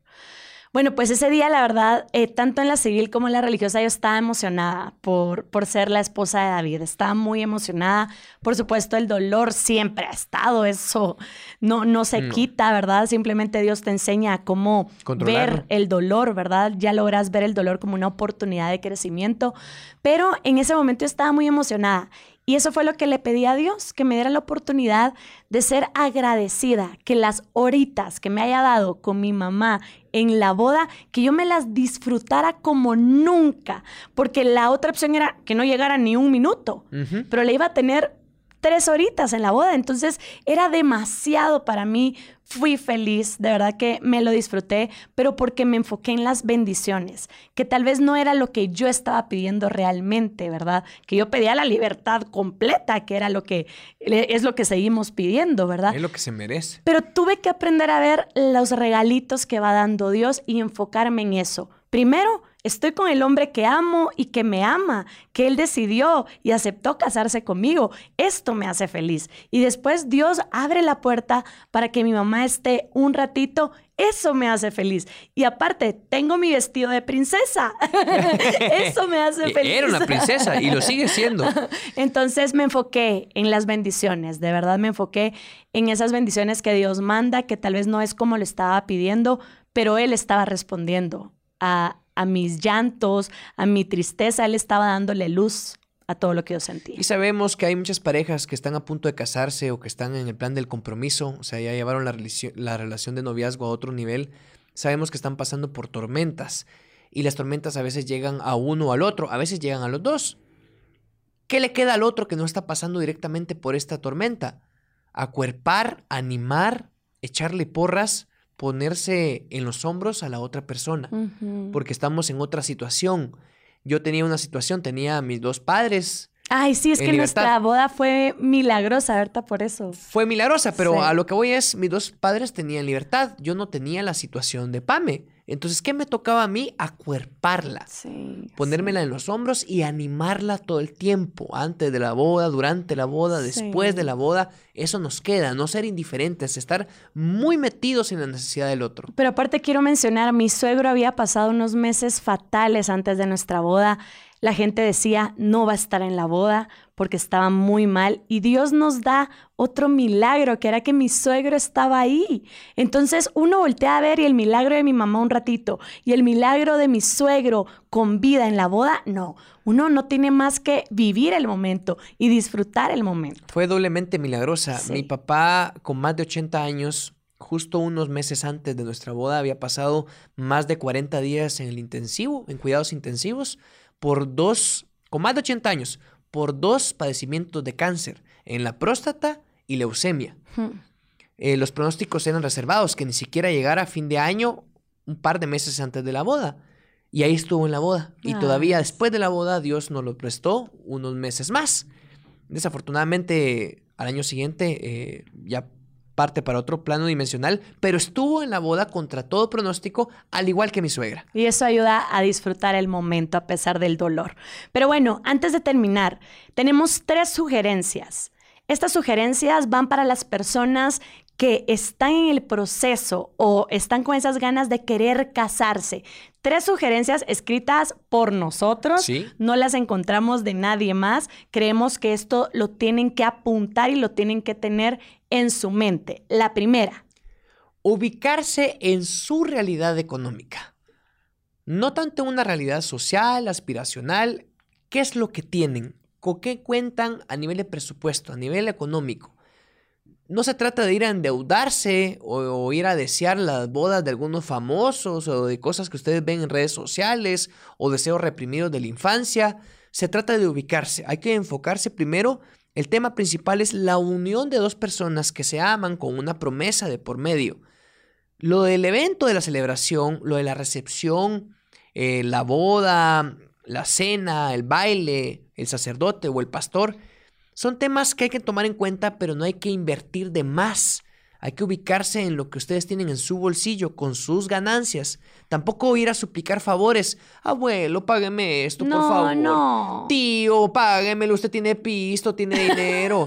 Speaker 1: Bueno, pues ese día, la verdad, eh, tanto en la civil como en la religiosa, yo estaba emocionada por, por ser la esposa de David. Estaba muy emocionada. Por supuesto, el dolor siempre ha estado. Eso no, no se quita, ¿verdad? Simplemente Dios te enseña cómo ver el dolor, ¿verdad? Ya logras ver el dolor como una oportunidad de crecimiento. Pero en ese momento yo estaba muy emocionada. Y eso fue lo que le pedí a Dios, que me diera la oportunidad de ser agradecida, que las horitas que me haya dado con mi mamá en la boda, que yo me las disfrutara como nunca, porque la otra opción era que no llegara ni un minuto, pero le iba a tener tres horitas en la boda, entonces era demasiado para mí fui feliz, de verdad que me lo disfruté, pero porque me enfoqué en las bendiciones, que tal vez no era lo que yo estaba pidiendo realmente, ¿verdad? Que yo pedía la libertad completa, que era lo que es lo que seguimos pidiendo, ¿verdad?
Speaker 2: Es lo que se merece.
Speaker 1: Pero tuve que aprender a ver los regalitos que va dando Dios y enfocarme en eso. Primero, Estoy con el hombre que amo y que me ama, que él decidió y aceptó casarse conmigo. Esto me hace feliz. Y después Dios abre la puerta para que mi mamá esté un ratito. Eso me hace feliz. Y aparte, tengo mi vestido de princesa. Eso me hace feliz.
Speaker 2: Era una princesa y lo sigue siendo.
Speaker 1: Entonces me enfoqué en las bendiciones. De verdad me enfoqué en esas bendiciones que Dios manda, que tal vez no es como lo estaba pidiendo, pero Él estaba respondiendo a, a mis llantos, a mi tristeza, Él estaba dándole luz a todo lo que yo sentía.
Speaker 2: Y sabemos que hay muchas parejas que están a punto de casarse o que están en el plan del compromiso, o sea, ya llevaron la, la relación de noviazgo a otro nivel. Sabemos que están pasando por tormentas y las tormentas a veces llegan a uno o al otro, a veces llegan a los dos. ¿Qué le queda al otro que no está pasando directamente por esta tormenta? Acuerpar, animar, echarle porras ponerse en los hombros a la otra persona, porque estamos en otra situación. Yo tenía una situación, tenía a mis dos padres.
Speaker 1: Ay, sí, es que nuestra boda fue milagrosa, ¿verdad? Por eso.
Speaker 2: Fue milagrosa, pero a lo que voy es, mis dos padres tenían libertad, yo no tenía la situación de Pame. Entonces, ¿qué me tocaba a mí? Acuerparla. Sí, Ponérmela en los hombros y animarla todo el tiempo, antes de la boda, durante la boda, después de la boda. Eso nos queda, no ser indiferentes, estar muy metidos en la necesidad del otro.
Speaker 1: Pero aparte quiero mencionar, mi suegro había pasado unos meses fatales antes de nuestra boda. La gente decía, no va a estar en la boda porque estaba muy mal y Dios nos da otro milagro, que era que mi suegro estaba ahí. Entonces uno voltea a ver y el milagro de mi mamá un ratito y el milagro de mi suegro con vida en la boda, no. Uno no tiene más que vivir el momento y disfrutar el momento.
Speaker 2: Fue doblemente milagrosa. Mi papá, con más de 80 años, justo unos meses antes de nuestra boda, había pasado más de 40 días en el intensivo, en cuidados intensivos por dos, con más de 80 años, por dos padecimientos de cáncer, en la próstata y leucemia. Eh, los pronósticos eran reservados, que ni siquiera llegara a fin de año, un par de meses antes de la boda. Y ahí estuvo en la boda. Y todavía después de la boda, Dios nos lo prestó unos meses más. Desafortunadamente, al año siguiente, eh, ya parte para otro plano dimensional, pero estuvo en la boda contra todo pronóstico, al igual que mi suegra.
Speaker 1: Y eso ayuda a disfrutar el momento a pesar del dolor. Pero bueno, antes de terminar, tenemos tres sugerencias. Estas sugerencias van para las personas que están en el proceso o están con esas ganas de querer casarse. Tres sugerencias escritas por nosotros,
Speaker 2: ¿Sí?
Speaker 1: no las encontramos de nadie más. Creemos que esto lo tienen que apuntar y lo tienen que tener en su mente. La primera.
Speaker 2: Ubicarse en su realidad económica. No tanto en una realidad social, aspiracional. ¿Qué es lo que tienen? ¿Con qué cuentan a nivel de presupuesto, a nivel económico? No se trata de ir a endeudarse o, o, ir a desear las bodas de algunos famosos o de cosas que ustedes ven en redes sociales o deseos reprimidos de la infancia. Se trata de ubicarse. Hay que enfocarse primero. El tema principal es la unión de dos personas que se aman con una promesa de por medio. Lo del evento de la celebración, lo de la recepción, eh, la boda, la cena, el baile, el sacerdote o el pastor, son temas que hay que tomar en cuenta, pero no hay que invertir de más. Hay que ubicarse en lo que ustedes tienen en su bolsillo, con sus ganancias. Tampoco ir a suplicar favores. Abuelo, págueme esto,
Speaker 1: no,
Speaker 2: por favor.
Speaker 1: No.
Speaker 2: Tío, páguemelo, usted tiene pisto, tiene dinero.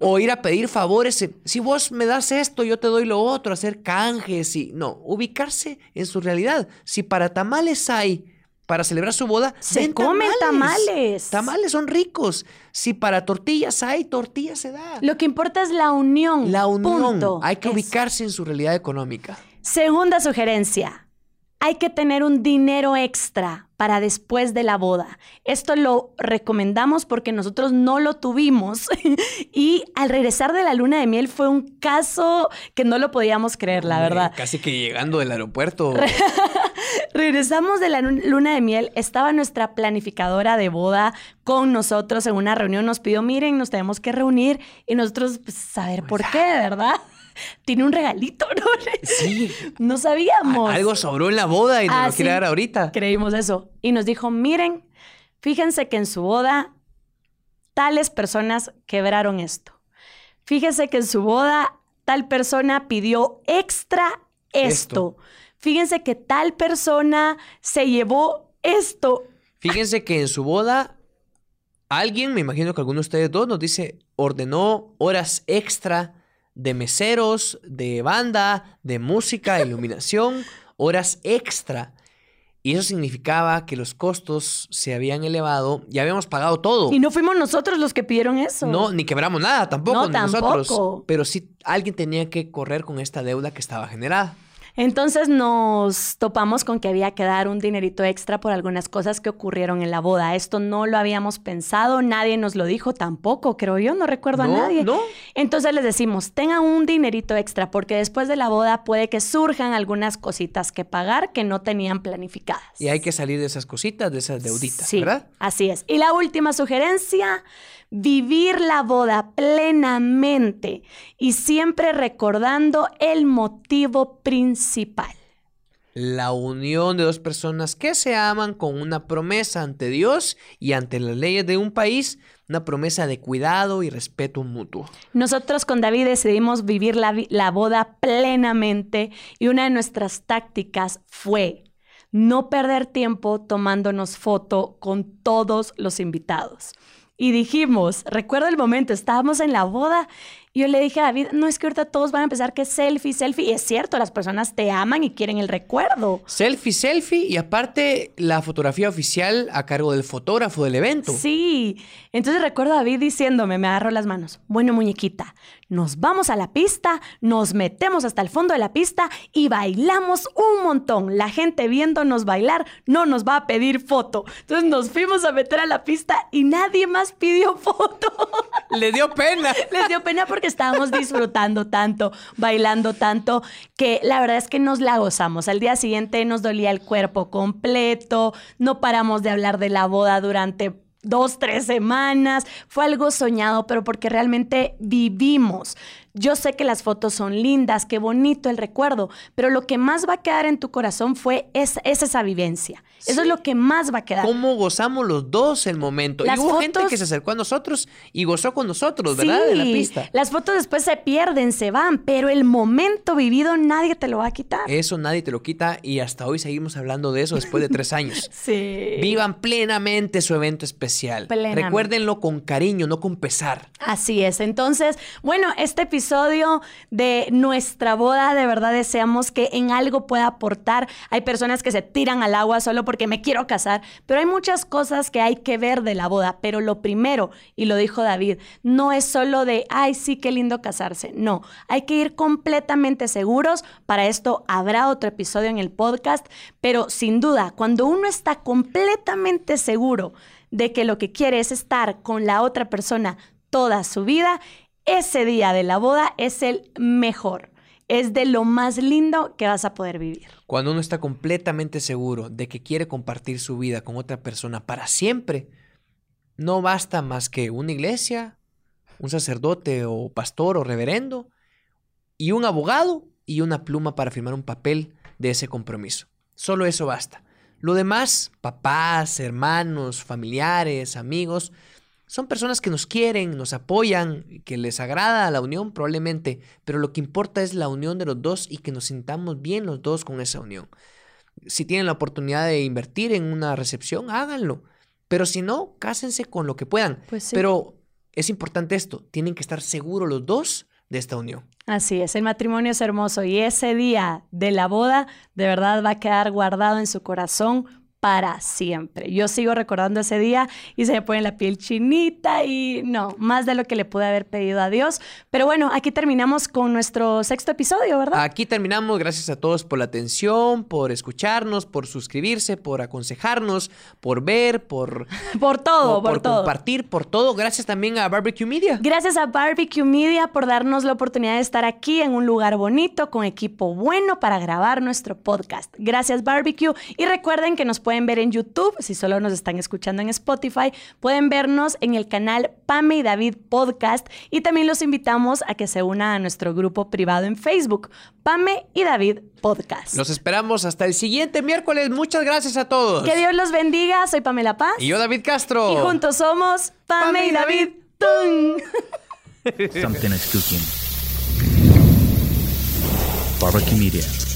Speaker 2: o ir a pedir favores. Si vos me das esto, yo te doy lo otro, hacer canjes y. No, ubicarse en su realidad. Si para tamales hay para celebrar su boda,
Speaker 1: se comen tamales. tamales.
Speaker 2: Tamales son ricos. Si para tortillas hay, tortillas se da.
Speaker 1: Lo que importa es la unión.
Speaker 2: La unión.
Speaker 1: Punto.
Speaker 2: Hay que
Speaker 1: Eso.
Speaker 2: ubicarse en su realidad económica.
Speaker 1: Segunda sugerencia. Hay que tener un dinero extra para después de la boda. Esto lo recomendamos porque nosotros no lo tuvimos y al regresar de la luna de miel fue un caso que no lo podíamos creer, la verdad.
Speaker 2: Casi que llegando del aeropuerto.
Speaker 1: Regresamos de la luna de miel, estaba nuestra planificadora de boda con nosotros en una reunión, nos pidió, miren, nos tenemos que reunir y nosotros, pues, saber por qué, ¿verdad? Tiene un regalito, ¿no?
Speaker 2: Sí.
Speaker 1: No sabíamos.
Speaker 2: Algo sobró en la boda y nos
Speaker 1: Ah,
Speaker 2: lo quiere
Speaker 1: sí.
Speaker 2: dar ahorita.
Speaker 1: Creímos eso. Y nos dijo, miren, fíjense que en su boda tales personas quebraron esto. Fíjense que en su boda tal persona pidió extra esto.
Speaker 2: Esto.
Speaker 1: Fíjense que tal persona se llevó esto.
Speaker 2: Fíjense que en su boda, alguien, me imagino que alguno de ustedes dos, nos dice, ordenó horas extra de meseros, de banda, de música, iluminación, horas extra. Y eso significaba que los costos se habían elevado y habíamos pagado todo.
Speaker 1: Y no fuimos nosotros los que pidieron eso.
Speaker 2: No, ni quebramos nada tampoco,
Speaker 1: No,
Speaker 2: ni nosotros.
Speaker 1: tampoco.
Speaker 2: Pero sí, alguien tenía que correr con esta deuda que estaba generada.
Speaker 1: Entonces nos topamos con que había que dar un dinerito extra por algunas cosas que ocurrieron en la boda. Esto no lo habíamos pensado, nadie nos lo dijo tampoco, creo yo, no recuerdo
Speaker 2: No,
Speaker 1: a nadie.
Speaker 2: no.
Speaker 1: Entonces les decimos, tengan un dinerito extra porque después de la boda puede que surjan algunas cositas que pagar que no tenían planificadas.
Speaker 2: Y hay que salir de esas cositas, de esas deuditas,
Speaker 1: Sí,
Speaker 2: ¿verdad?
Speaker 1: así es. Y la última sugerencia, vivir la boda plenamente y siempre recordando el motivo principal.
Speaker 2: La unión de dos personas que se aman con una promesa ante Dios y ante las leyes de un país, una promesa de cuidado y respeto mutuo.
Speaker 1: Nosotros con David decidimos vivir la, la boda plenamente y una de nuestras tácticas fue no perder tiempo tomándonos foto con todos los invitados. Y dijimos, recuerdo el momento, estábamos en la boda yo le dije a David, no es que ahorita todos van a empezar que selfie, selfie. Y es cierto, las personas te aman y quieren el recuerdo.
Speaker 2: Selfie, selfie y aparte la fotografía oficial a cargo del fotógrafo del evento.
Speaker 1: Sí. Entonces recuerdo a David diciéndome, me agarro las manos, bueno muñequita, nos vamos a la pista, nos metemos hasta el fondo de la pista y bailamos un montón. La gente viéndonos bailar no nos va a pedir foto. Entonces nos fuimos a meter a la pista y nadie más pidió foto.
Speaker 2: Le dio pena.
Speaker 1: Les dio pena porque estábamos disfrutando tanto, bailando tanto, que la verdad es que nos la gozamos. Al día siguiente nos dolía el cuerpo completo, no paramos de hablar de la boda durante dos, tres semanas. Fue algo soñado, pero porque realmente vivimos. Yo sé que las fotos son lindas, qué bonito el recuerdo, pero lo que más va a quedar en tu corazón fue es, esa vivencia. Eso es lo que más va a quedar.
Speaker 2: ¿Cómo gozamos los dos el momento? y hubo gente que se acercó a nosotros y gozó con nosotros, ¿verdad?
Speaker 1: en la pista. Las fotos después se pierden, se van, pero el momento vivido nadie te lo va a quitar.
Speaker 2: Eso nadie te lo quita y hasta hoy seguimos hablando de eso después de tres años.
Speaker 1: sí.
Speaker 2: Vivan plenamente su evento especial. Recuérdenlo con cariño, no con pesar.
Speaker 1: Así es. Entonces, bueno, este episodio episodio de nuestra boda. De verdad deseamos que en algo pueda aportar. Hay personas que se tiran al agua solo porque me quiero casar, pero hay muchas cosas que hay que ver de la boda. Pero lo primero, y lo dijo David, no es solo de, ay, sí, qué lindo casarse. No, hay que ir completamente seguros. Para esto habrá otro episodio en el podcast, pero sin duda, cuando uno está completamente seguro de que lo que quiere es estar con la otra persona toda su vida, ese día de la boda es el mejor. Es de lo más lindo que vas a poder vivir.
Speaker 2: Cuando uno está completamente seguro de que quiere compartir su vida con otra persona para siempre, no basta más que una iglesia, un sacerdote o pastor o reverendo y un abogado y una pluma para firmar un papel de ese compromiso. Solo eso basta. Lo demás, papás, hermanos, familiares, amigos, son personas que nos quieren, nos apoyan, que les agrada la unión probablemente, pero lo que importa es la unión de los dos y que nos sintamos bien los dos con esa unión. Si tienen la oportunidad de invertir en una recepción, háganlo. Pero si no, cásense con lo que puedan.
Speaker 1: Pues
Speaker 2: pero es importante esto, tienen que estar seguros los dos de esta unión.
Speaker 1: Así es, el matrimonio es hermoso y ese día de la boda de verdad va a quedar guardado en su corazón para siempre. Yo sigo recordando ese día y se me pone la piel chinita y no, más de lo que le pude haber pedido a Dios. Pero bueno, aquí terminamos con nuestro sexto episodio, ¿verdad?
Speaker 2: Aquí terminamos. Gracias a todos por la atención, por escucharnos, por suscribirse, por aconsejarnos, por ver, por...
Speaker 1: por todo, por,
Speaker 2: por compartir, por todo. Gracias también a Barbecue Media.
Speaker 1: Gracias a Barbecue Media por darnos la oportunidad de estar aquí en un lugar bonito, con equipo bueno para grabar nuestro podcast. Gracias Barbecue y recuerden que nos pueden pueden ver en YouTube, si solo nos están escuchando en Spotify, pueden vernos en el canal Pame y David Podcast y también los invitamos a que se una a nuestro grupo privado en Facebook, Pame y David Podcast.
Speaker 2: Los esperamos hasta el siguiente miércoles. Muchas gracias a todos.
Speaker 1: Que Dios los bendiga. Soy Pamela Paz.
Speaker 2: Y yo David Castro.
Speaker 1: Y juntos somos Pame, y David. Something is cooking. Barbecue Media.